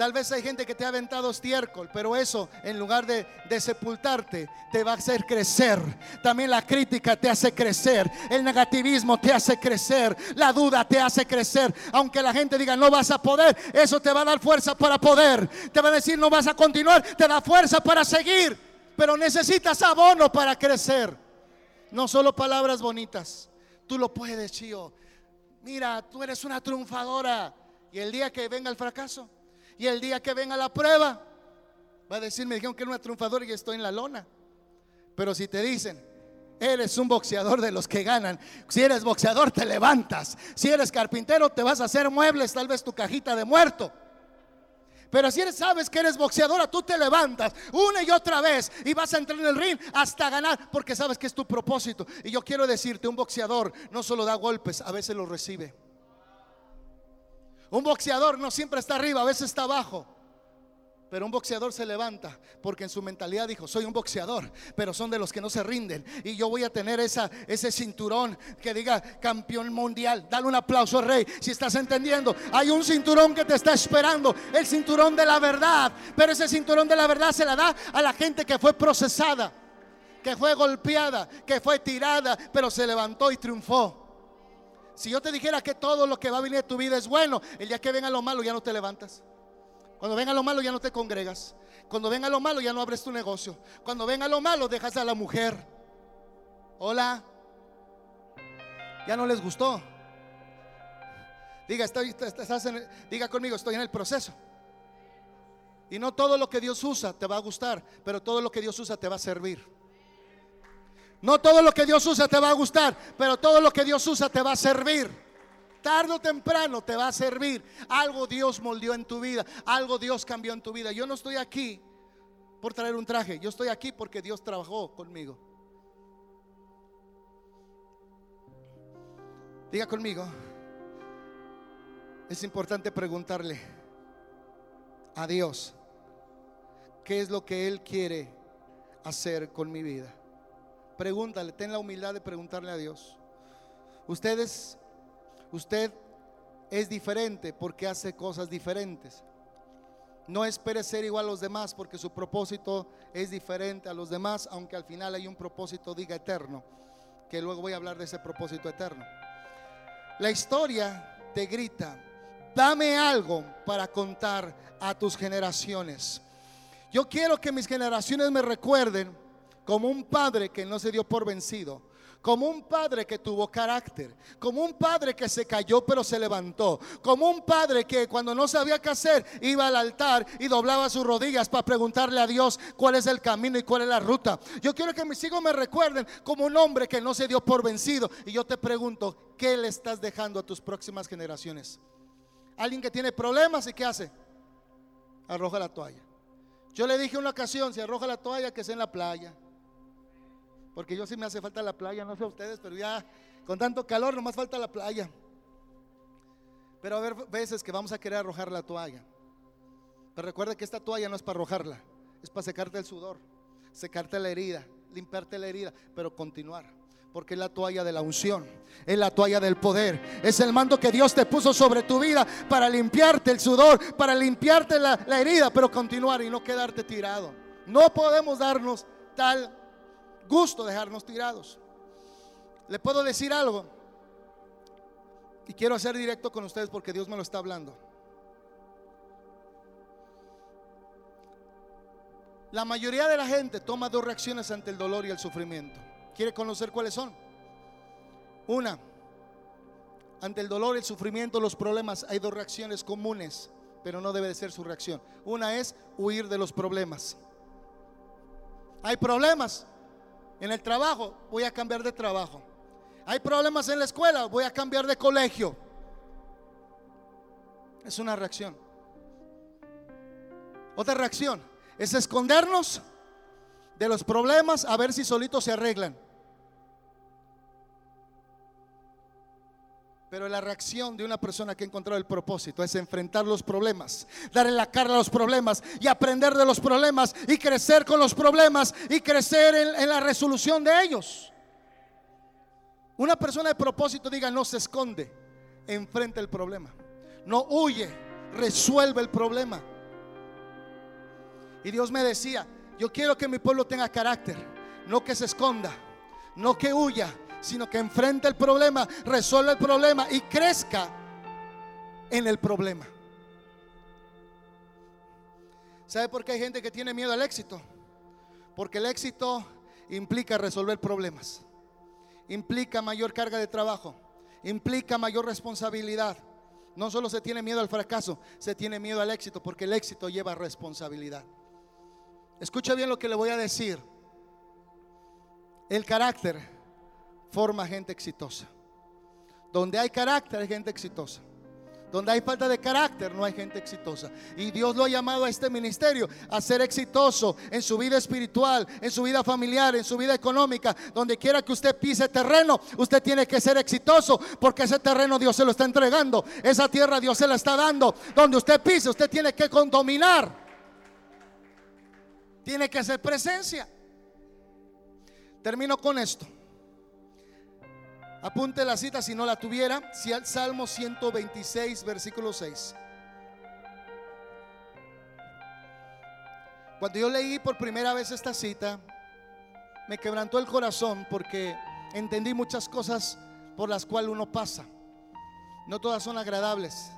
Tal vez hay gente que te ha aventado estiércol, pero eso en lugar de, sepultarte te va a hacer crecer. También la crítica te hace crecer, el negativismo te hace crecer, la duda te hace crecer. Aunque la gente diga no vas a poder, eso te va a dar fuerza para poder. Te va a decir no vas a continuar, te da fuerza para seguir. Pero necesitas abono para crecer. No solo palabras bonitas. Tú lo puedes, Chío. Mira, tú eres una triunfadora. Y el día que venga el fracaso, y el día que venga la prueba, va a decir, me dijeron que era una triunfadora y estoy en la lona. Pero si te dicen, eres un boxeador de los que ganan, si eres boxeador te levantas, si eres carpintero te vas a hacer muebles, tal vez tu cajita de muerto. Pero si eres, sabes que eres boxeadora, tú te levantas una y otra vez y vas a entrar en el ring hasta ganar porque sabes que es tu propósito. Y yo quiero decirte, un boxeador no solo da golpes, a veces los recibe. Un boxeador no siempre está arriba, a veces está abajo. Pero un boxeador se levanta porque en su mentalidad dijo, soy un boxeador, pero son de los que no se rinden. Y yo voy a tener esa, ese cinturón que diga campeón mundial. Dale un aplauso, rey, si estás entendiendo. Hay un cinturón que te está esperando, el cinturón de la verdad. Pero ese cinturón de la verdad se la da a la gente que fue procesada, que fue golpeada, que fue tirada, pero se levantó y triunfó. Si yo te dijera que todo lo que va a venir a tu vida es bueno, el día que venga lo malo ya no te levantas. Cuando venga lo malo ya no te congregas. Cuando venga lo malo ya no abres tu negocio. Cuando venga lo malo dejas a la mujer. Hola. Ya no les gustó. Diga, estoy, diga conmigo, estoy en el proceso. Y no todo lo que Dios usa te va a gustar, pero todo lo que Dios usa te va a servir. No todo lo que Dios usa te va a gustar, pero todo lo que Dios usa te va a servir. Tardo o temprano te va a servir. Algo Dios moldeó en tu vida, algo Dios cambió en tu vida. Yo no estoy aquí por traer un traje, yo estoy aquí porque Dios trabajó conmigo. Diga conmigo, es importante preguntarle a Dios qué es lo que Él quiere hacer con mi vida. Pregúntale, ten la humildad de preguntarle a Dios. Ustedes, usted es diferente porque hace cosas diferentes. No espere ser igual a los demás porque su propósito es diferente a los demás, aunque al final hay un propósito, diga eterno, que luego voy a hablar de ese propósito eterno. La historia te grita, dame algo para contar a tus generaciones. Yo quiero que mis generaciones me recuerden como un padre que no se dio por vencido, como un padre que tuvo carácter, como un padre que se cayó pero se levantó, como un padre que cuando no sabía qué hacer iba al altar y doblaba sus rodillas para preguntarle a Dios cuál es el camino y cuál es la ruta. Yo quiero que mis hijos me recuerden como un hombre que no se dio por vencido. Y yo te pregunto, ¿qué le estás dejando a tus próximas generaciones? Alguien que tiene problemas y qué hace? Arroja la toalla. Yo le dije una ocasión, si arroja la toalla, que sea en la playa. Porque yo sí me hace falta la playa, no sé ustedes, pero ya con tanto calor nomás falta la playa. Pero a haber veces que vamos a querer arrojar la toalla. Pero recuerda que esta toalla no es para arrojarla, es para secarte el sudor, secarte la herida, limpiarte la herida, pero continuar. Porque es la toalla de la unción, es la toalla del poder, es el mando que Dios te puso sobre tu vida para limpiarte el sudor, para limpiarte la, la herida, pero continuar y no quedarte tirado. No podemos darnos tal gusto dejarnos tirados. ¿Le puedo decir algo? Y quiero hacer directo con ustedes porque Dios me lo está hablando. La mayoría de la gente toma dos reacciones ante el dolor y el sufrimiento. ¿Quiere conocer cuáles son? Una, ante el dolor, el sufrimiento, los problemas, hay dos reacciones comunes, pero no debe de ser su reacción. Una es huir de los problemas. Hay problemas en el trabajo, voy a cambiar de trabajo. Hay problemas en la escuela, voy a cambiar de colegio. Es una reacción. Otra reacción es escondernos de los problemas a ver si solitos se arreglan. Pero la reacción de una persona que ha encontrado el propósito es enfrentar los problemas, darle la cara a los problemas y aprender de los problemas y crecer con los problemas y crecer en, en la resolución de ellos. Una persona de propósito diga, no se esconde, enfrenta el problema. No huye, resuelve el problema. Y Dios me decía, yo quiero que mi pueblo tenga carácter, no que se esconda, no que huya, sino que enfrente el problema, resuelva el problema y crezca en el problema. ¿Sabe por qué hay gente que tiene miedo al éxito? Porque el éxito implica resolver problemas, implica mayor carga de trabajo, implica mayor responsabilidad. No solo se tiene miedo al fracaso, se tiene miedo al éxito, porque el éxito lleva responsabilidad. Escucha bien lo que le voy a decir. El carácter forma gente exitosa. Donde hay carácter hay gente exitosa. Donde hay falta de carácter no hay gente exitosa. Y Dios lo ha llamado a este ministerio a ser exitoso en su vida espiritual, en su vida familiar, en su vida económica. Donde quiera que usted pise terreno, usted tiene que ser exitoso porque ese terreno Dios se lo está entregando. Esa tierra Dios se la está dando. Donde usted pise, usted tiene que condominar. Tiene que hacer presencia. Termino con esto. Apunte la cita si no la tuviera. Al Salmo 126, versículo 6. Cuando yo leí por primera vez esta cita, me quebrantó el corazón porque entendí muchas cosas por las cuales uno pasa. No todas son agradables.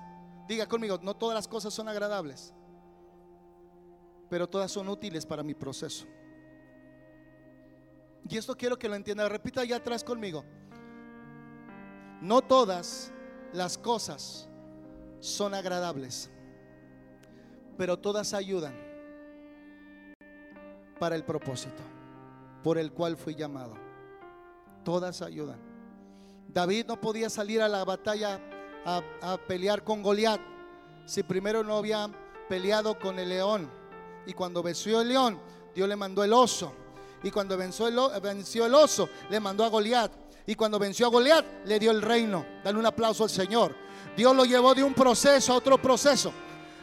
Diga conmigo, no todas las cosas son agradables, pero todas son útiles para mi proceso. Y esto quiero que lo entienda. Repita allá atrás conmigo. No todas las cosas son agradables, pero todas ayudan para el propósito por el cual fui llamado. Todas ayudan. David no podía salir a la batalla a, pelear con Goliat si primero no había peleado con el león. Y cuando venció el león, Dios le mandó el oso. Y cuando venció el, venció el oso, le mandó a Goliat. Y cuando venció a Goliat, le dio el reino. Dale un aplauso al Señor. Dios lo llevó de un proceso a otro proceso.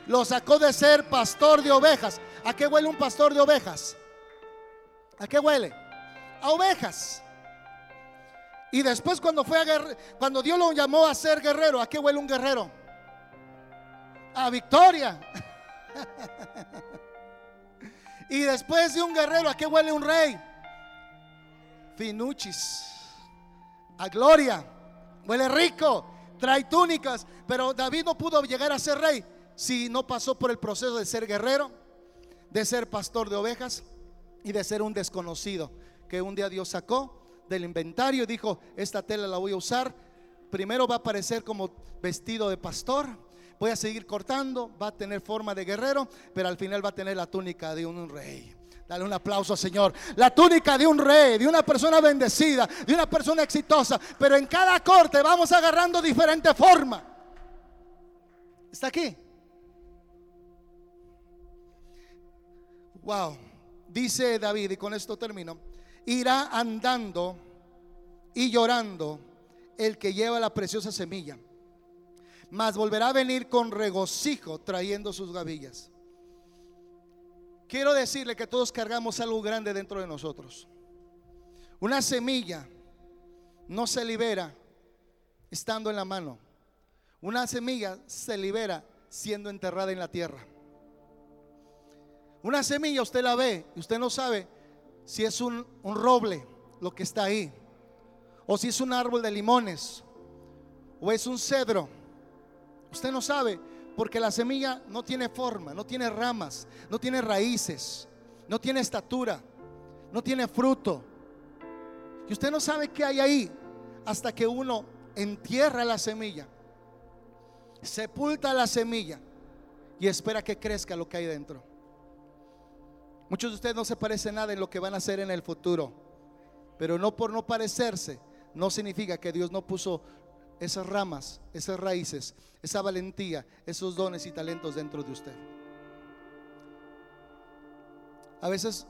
Lo sacó de ser pastor de ovejas. ¿A qué huele un pastor de ovejas? ¿A qué huele? A ovejas. Y después cuando fue a cuando Dios lo llamó a ser guerrero, ¿a qué huele un guerrero? A victoria. y después de un guerrero, ¿a qué huele un rey? Finuchis a gloria. Huele rico, trae túnicas, pero David no pudo llegar a ser rey si no pasó por el proceso de ser guerrero, de ser pastor de ovejas y de ser un desconocido que un día Dios sacó del inventario y dijo, esta tela la voy a usar. Primero va a aparecer como vestido de pastor, voy a seguir cortando, va a tener forma de guerrero, pero al final va a tener la túnica de un rey. Dale un aplauso, Señor. La túnica de un rey, de una persona bendecida, de una persona exitosa. Pero en cada corte vamos agarrando diferente forma. ¿Está aquí? Wow. Dice David, y con esto termino. Irá andando y llorando el que lleva la preciosa semilla. Mas volverá a venir con regocijo trayendo sus gavillas. Quiero decirle que todos cargamos algo grande dentro de nosotros. Una semilla no se libera estando en la mano. Una semilla se libera siendo enterrada en la tierra. Una semilla usted la ve y usted no sabe si es un, un, roble lo que está ahí, o si es un árbol de limones, o es un cedro. Usted no sabe, porque la semilla no tiene forma, no tiene ramas, no tiene raíces, no tiene estatura, no tiene fruto. Y usted no sabe qué hay ahí hasta que uno entierra la semilla, sepulta la semilla y espera que crezca lo que hay dentro. Muchos de ustedes no se parecen nada en lo que van a hacer en el futuro, pero no por no parecerse, no significa que Dios no puso esas ramas, esas raíces, esa valentía, esos dones y talentos dentro de usted. A veces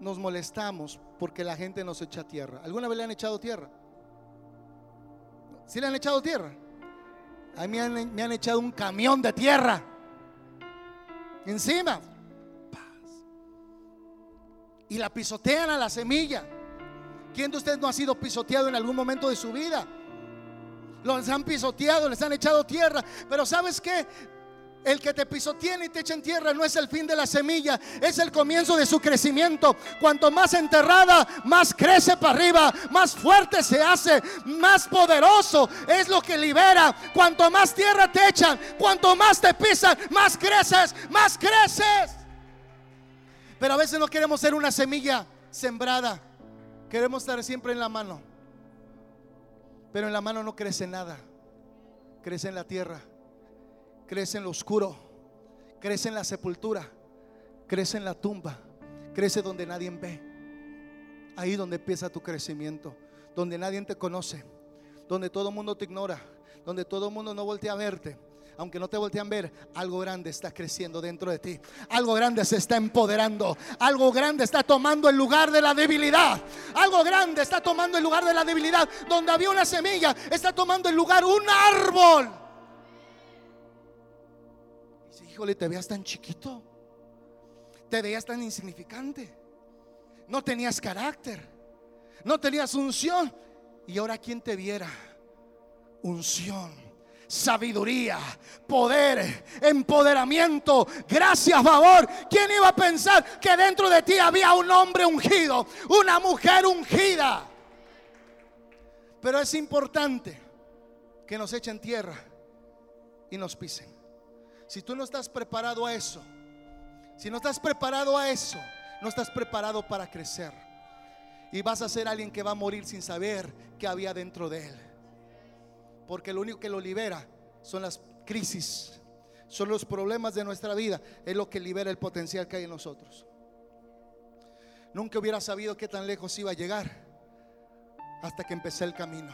nos molestamos porque la gente nos echa tierra. ¿Alguna vez le han echado tierra? ¿Sí le han echado tierra? A mí me han, echado un camión de tierra encima y la pisotean a la semilla. ¿Quién de ustedes no ha sido pisoteado en algún momento de su vida? Los han pisoteado, les han echado tierra. Pero ¿sabes qué? El que te pisotea y te echa en tierra no es el fin de la semilla, es el comienzo de su crecimiento. Cuanto más enterrada, más crece para arriba, más fuerte se hace, más poderoso es lo que libera. Cuanto más tierra te echan, cuanto más te pisan, más creces, más creces. Pero a veces no queremos ser una semilla sembrada. Queremos estar siempre en la mano. Pero en la mano no crece nada. Crece en la tierra. Crece en lo oscuro. Crece en la sepultura. Crece en la tumba. Crece donde nadie ve. Ahí donde empieza tu crecimiento. Donde nadie te conoce. Donde todo el mundo te ignora. Donde todo el mundo no voltea a verte aunque no te voltean a ver, algo grande está creciendo dentro de ti. Algo grande se está empoderando. Algo grande está tomando el lugar de la debilidad. Algo grande está tomando el lugar de la debilidad. Donde había una semilla, está tomando el lugar un árbol. Dice, híjole, te veas tan chiquito. Te veías tan insignificante. No tenías carácter. No tenías unción. Y ahora, ¿quién te viera? Unción sabiduría, poder, empoderamiento, gracias, favor. ¿Quién iba a pensar que dentro de ti había un hombre ungido, una mujer ungida? Pero es importante que nos echen tierra y nos pisen. Si tú no estás preparado a eso, si no estás preparado a eso, no estás preparado para crecer. Y vas a ser alguien que va a morir sin saber qué había dentro de él. Porque lo único que lo libera son las crisis, son los problemas de nuestra vida, es lo que libera el potencial que hay en nosotros. Nunca hubiera sabido qué tan lejos iba a llegar hasta que empecé el camino.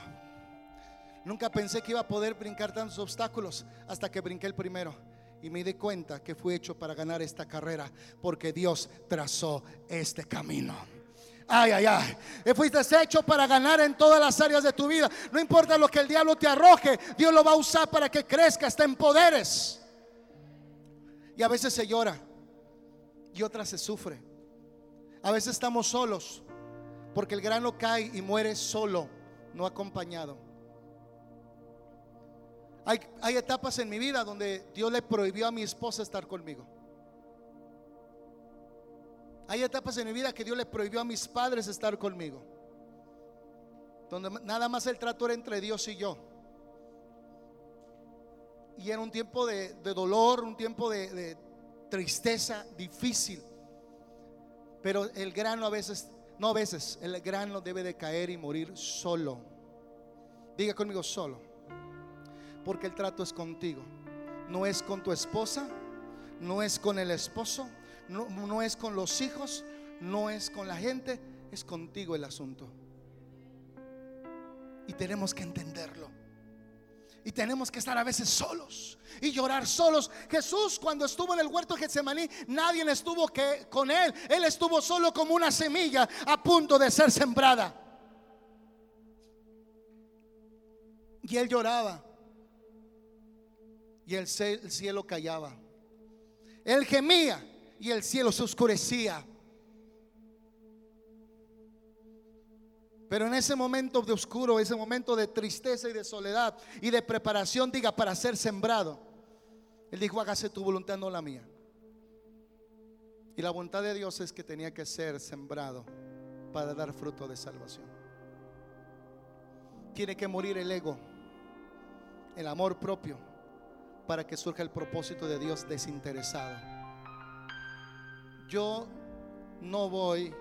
Nunca pensé que iba a poder brincar tantos obstáculos hasta que brinqué el primero. Y me di cuenta que fui hecho para ganar esta carrera porque Dios trazó este camino. Ay, ay, ay. Y fuiste hecho para ganar en todas las áreas de tu vida. No importa lo que el diablo te arroje, Dios lo va a usar para que crezcas, te empoderes. Y a veces se llora y otras se sufre. A veces estamos solos porque el grano cae y muere solo, no acompañado. Hay, hay etapas en mi vida donde Dios le prohibió a mi esposa estar conmigo. Hay etapas en mi vida que Dios le prohibió a mis padres estar conmigo. Donde nada más el trato era entre Dios y yo. Y era un tiempo de, dolor, un tiempo de, de tristeza difícil. Pero el grano a veces, no a veces, el grano debe de caer y morir solo. Diga conmigo solo. Porque el trato es contigo. No es con tu esposa, no es con el esposo, no, es con los hijos, no es con la gente, es contigo el asunto. Y tenemos que entenderlo. Y tenemos que estar a veces solos y llorar solos. Jesús cuando estuvo en el huerto de Getsemaní, nadie estuvo que, con él. Él estuvo solo como una semilla a punto de ser sembrada. Y él lloraba. Y el cielo callaba. Él gemía y el cielo se oscurecía. Pero en ese momento de oscuro, ese momento de tristeza y de soledad y de preparación, diga, para ser sembrado, Él dijo, hágase tu voluntad, no la mía. Y la voluntad de Dios es que tenía que ser sembrado para dar fruto de salvación. Tiene que morir el ego, el amor propio, para que surja el propósito de Dios desinteresado yo no voy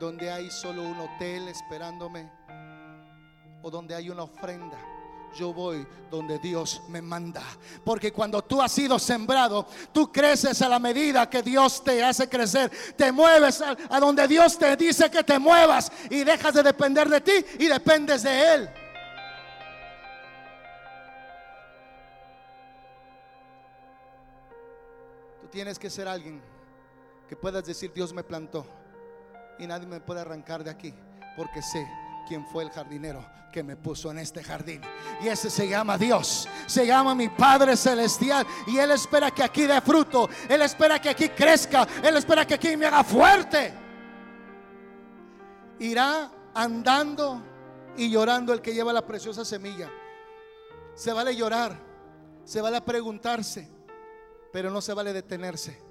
donde hay solo un hotel esperándome o donde hay una ofrenda. Yo voy donde Dios me manda. Porque cuando tú has sido sembrado, tú creces a la medida que Dios te hace crecer. Te mueves a, donde Dios te dice que te muevas y dejas de depender de ti y dependes de Él. Tú tienes que ser alguien que puedas decir, Dios me plantó y nadie me puede arrancar de aquí porque sé quién fue el jardinero que me puso en este jardín. Y ese se llama Dios, se llama mi Padre Celestial. Y Él espera que aquí dé fruto, Él espera que aquí crezca, Él espera que aquí me haga fuerte. Irá andando y llorando el que lleva la preciosa semilla. Se vale llorar, se vale preguntarse, pero no se vale detenerse.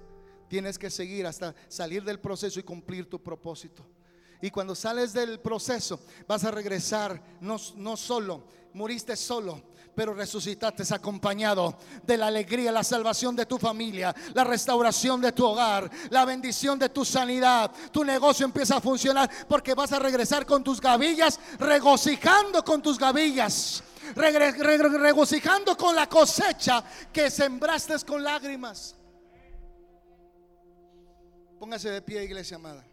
Tienes que seguir hasta salir del proceso y cumplir tu propósito. Y cuando sales del proceso, vas a regresar no, no solo, muriste solo, pero resucitaste acompañado de la alegría, la salvación de tu familia, la restauración de tu hogar, la bendición de tu sanidad. Tu negocio empieza a funcionar porque vas a regresar con tus gavillas, regocijando con tus gavillas, regocijando con la cosecha que sembraste con lágrimas. Póngase de pie, iglesia amada.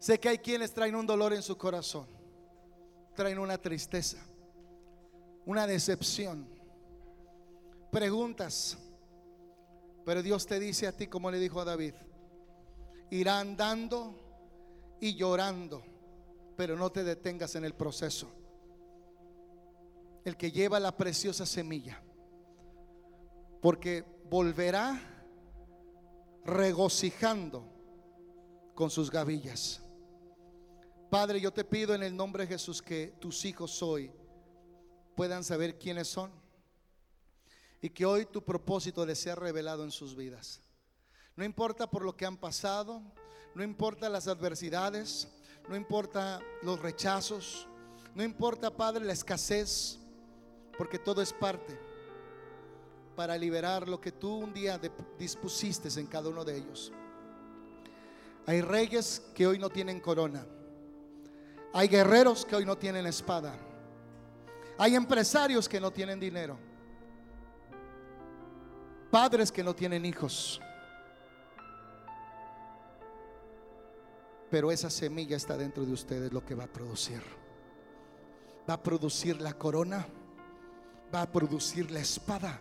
Sé que hay quienes traen un dolor en su corazón, traen una tristeza, una decepción, preguntas. Pero Dios te dice a ti, como le dijo a David, irá andando y llorando, pero no te detengas en el proceso. El que lleva la preciosa semilla, porque volverá regocijando con sus gavillas. Padre, yo te pido en el nombre de Jesús que tus hijos hoy puedan saber quiénes son y que hoy tu propósito les sea revelado en sus vidas. No importa por lo que han pasado, no importa las adversidades, no importa los rechazos, no importa, Padre, la escasez, porque todo es parte para liberar lo que tú un día dispusiste en cada uno de ellos. Hay reyes que hoy no tienen corona. Hay guerreros que hoy no tienen espada. Hay empresarios que no tienen dinero. Padres que no tienen hijos. Pero esa semilla está dentro de ustedes lo que va a producir. Va a producir la corona, va a producir la espada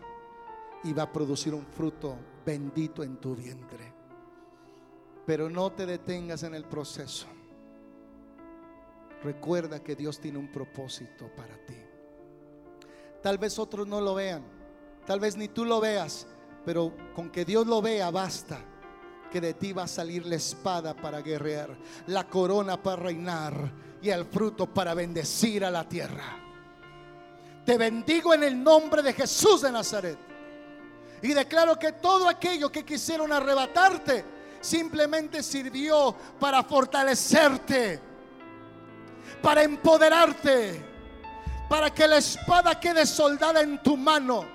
y va a producir un fruto bendito en tu vientre. Pero no te detengas en el proceso. Recuerda que Dios tiene un propósito para ti. Tal vez otros no lo vean, tal vez ni tú lo veas, pero con que Dios lo vea basta. Que de ti va a salir la espada para guerrear, la corona para reinar y el fruto para bendecir a la tierra. Te bendigo en el nombre de Jesús de Nazaret. Y declaro que todo aquello que quisieron arrebatarte simplemente sirvió para fortalecerte para empoderarte, para que la espada quede soldada en tu mano.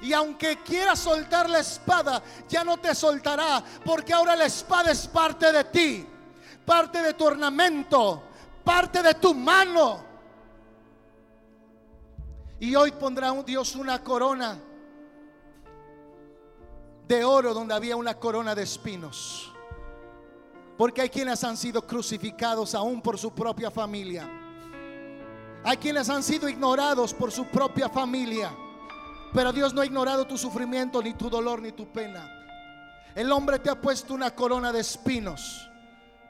Y aunque quieras soltar la espada, ya no te soltará, porque ahora la espada es parte de ti, parte de tu ornamento, parte de tu mano. Y hoy pondrá un Dios una corona de oro donde había una corona de espinos. Porque hay quienes han sido crucificados aún por su propia familia. Hay quienes han sido ignorados por su propia familia. Pero Dios no ha ignorado tu sufrimiento, ni tu dolor, ni tu pena. El hombre te ha puesto una corona de espinos.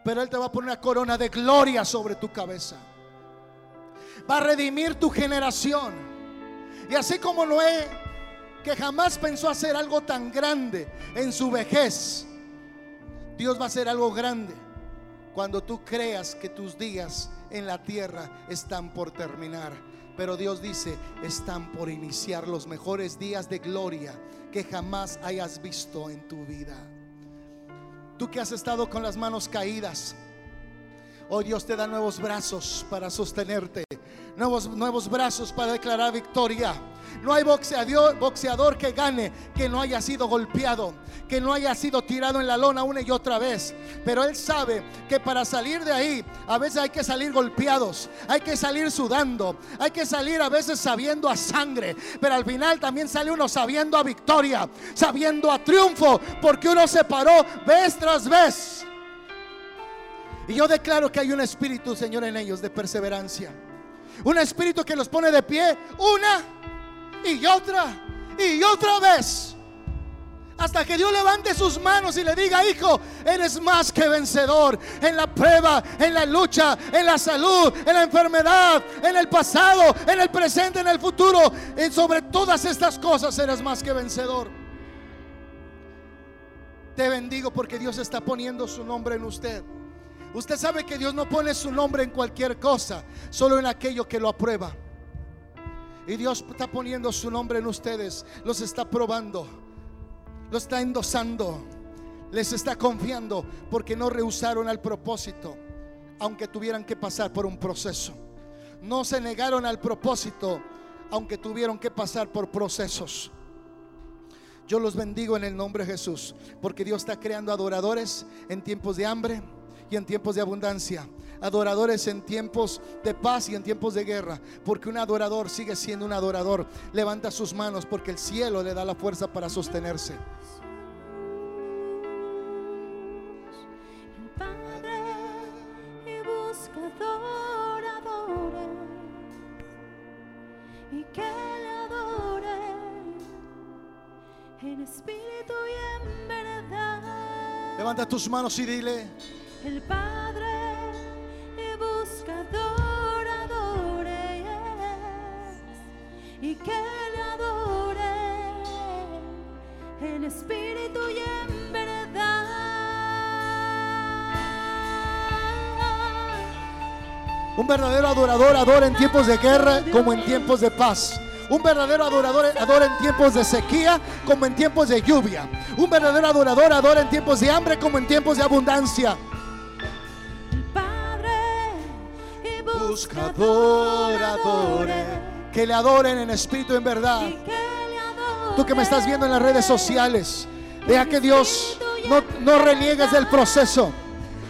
Pero Él te va a poner una corona de gloria sobre tu cabeza. Va a redimir tu generación. Y así como Noé, que jamás pensó hacer algo tan grande en su vejez, Dios va a hacer algo grande cuando tú creas que tus días en la tierra están por terminar. Pero Dios dice, están por iniciar los mejores días de gloria que jamás hayas visto en tu vida. Tú que has estado con las manos caídas, hoy Dios te da nuevos brazos para sostenerte, nuevos, nuevos brazos para declarar victoria No hay boxeador, boxeador que gane que no haya sido golpeado, que no haya sido tirado en la lona una y otra vez. Pero él sabe que para salir de ahí, a veces hay que salir golpeados, hay que salir sudando, hay que salir a veces sabiendo a sangre, pero al final también sale uno sabiendo a victoria, sabiendo a triunfo, porque uno se paró vez tras vez. Y yo declaro que hay un espíritu, Señor, en ellos de perseverancia. Un espíritu que los pone de pie una y otra y otra vez. Hasta que Dios levante sus manos y le diga, hijo, eres más que vencedor en la prueba, en la lucha, en la salud, en la enfermedad, en el pasado, en el presente, en el futuro. Y sobre todas estas cosas eres más que vencedor. Te bendigo porque Dios está poniendo su nombre en usted. Usted sabe que Dios no pone su nombre en cualquier cosa, solo en aquello que lo aprueba. Y Dios está poniendo su nombre en ustedes, los está probando, lo está endosando, les está confiando porque no rehusaron al propósito, aunque tuvieran que pasar por un proceso. No se negaron al propósito, aunque tuvieron que pasar por procesos. Yo los bendigo en el nombre de Jesús, porque Dios está creando adoradores en tiempos de hambre y en tiempos de abundancia. Adoradores en tiempos de paz y en tiempos de guerra. Porque un adorador sigue siendo un adorador. Levanta sus manos porque el cielo le da la fuerza para sostenerse. y que le adore en espíritu y en verdad. Levanta tus manos y dile el Padre y buscador adore y que le adore en espíritu y en verdad. Un verdadero adorador adora en tiempos de guerra como en tiempos de paz. Un verdadero adorador adora en tiempos de sequía como en tiempos de lluvia. Un verdadero adorador adora en tiempos de hambre como en tiempos de abundancia. Adore. Que le adoren en espíritu y en verdad. Tú que me estás viendo en las redes sociales, deja que Dios no, no reniegues del proceso.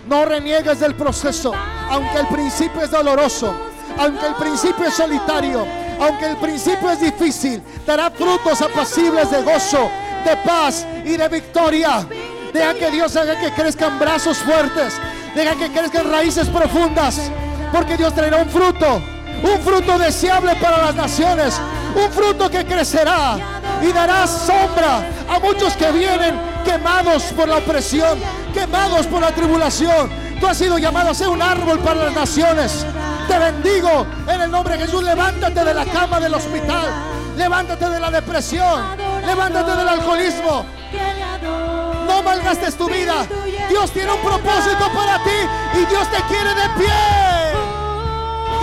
No reniegues del proceso. Aunque el principio es doloroso, aunque el principio es solitario, aunque el principio es difícil, dará frutos apacibles de gozo, de paz y de victoria. Deja que Dios haga que crezcan brazos fuertes. Deja que crezcan raíces profundas. Porque Dios traerá un fruto, un fruto deseable para las naciones, un fruto que crecerá y dará sombra a muchos que vienen quemados por la opresión, quemados por la tribulación. Tú has sido llamado a ser un árbol para las naciones. Te bendigo en el nombre de Jesús. Levántate de la cama del hospital. Levántate de la depresión. Levántate del alcoholismo. No malgastes tu vida. Dios tiene un propósito para ti y Dios te quiere de pie.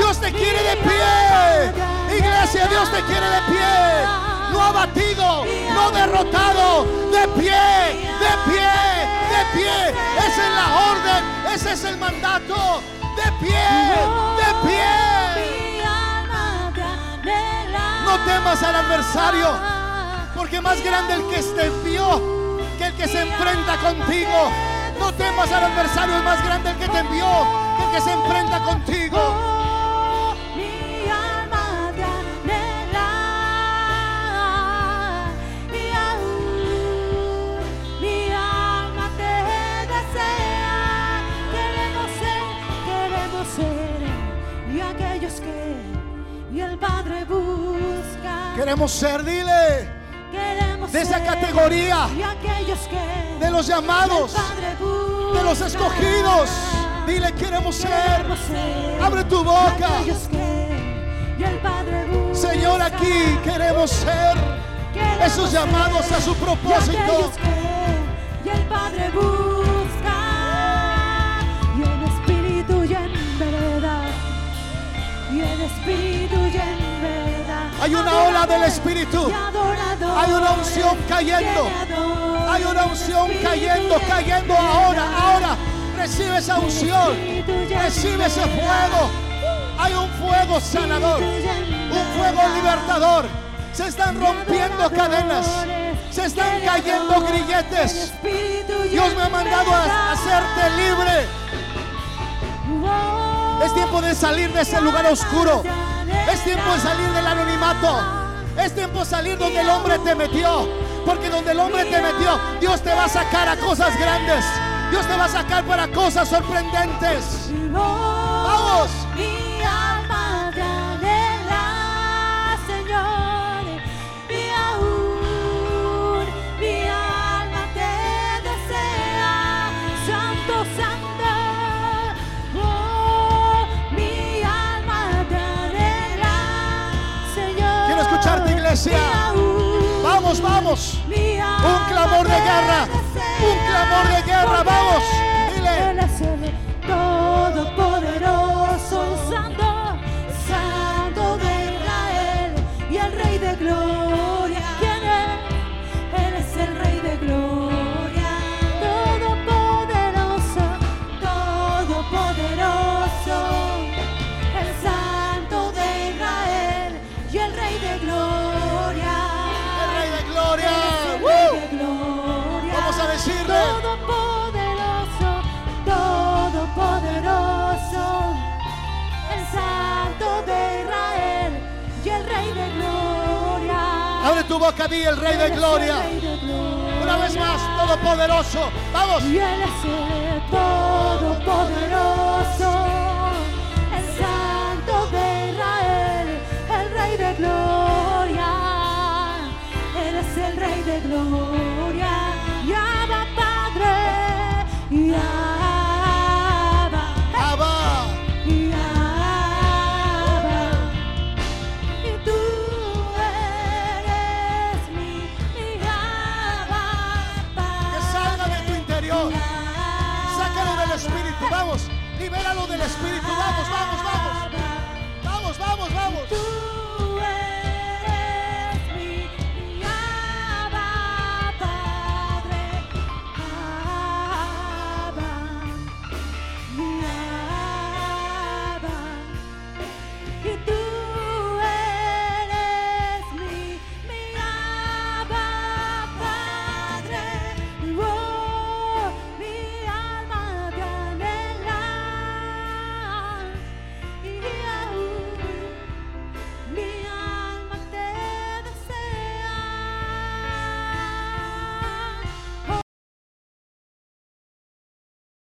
Dios te quiere de pie. Iglesia, Dios te quiere de pie. No abatido, no derrotado. De pie, de pie, de pie. Esa es la orden, ese es el mandato. De pie, de pie. No temas al adversario, porque más grande el que te envió que el que se enfrenta contigo. No temas al adversario, es más grande el que te envió que el que se enfrenta contigo. Queremos ser, dile. Queremos de esa categoría. Y aquellos que de los llamados. de los escogidos. Dile, queremos ser. Abre tu boca. y el Padre Señor, aquí queremos ser. esos llamados a su propósito. Y, el Padre busca. Y en espíritu y en verdad. Y en espíritu hay una ola del Espíritu. Hay una unción cayendo. Hay una unción cayendo, cayendo ahora, ahora. Recibe esa unción. Recibe ese fuego. Hay un fuego sanador. Un fuego libertador. Se están rompiendo cadenas. Se están cayendo grilletes. Dios me ha mandado a hacerte libre. Es tiempo de salir de ese lugar oscuro. Es tiempo de salir del anonimato. Es tiempo de salir donde el hombre te metió. Porque donde el hombre te metió, Dios te va a sacar a cosas grandes. Dios te va a sacar para cosas sorprendentes. Vamos. Un clamor de guerra. Un clamor de guerra. Vamos. Dile. Boca, di el. Rey de Gloria. Una vez más, todopoderoso. Vamos. Y Él es el Todopoderoso, el Santo de Israel, el Rey de Gloria. Él es el Rey de Gloria.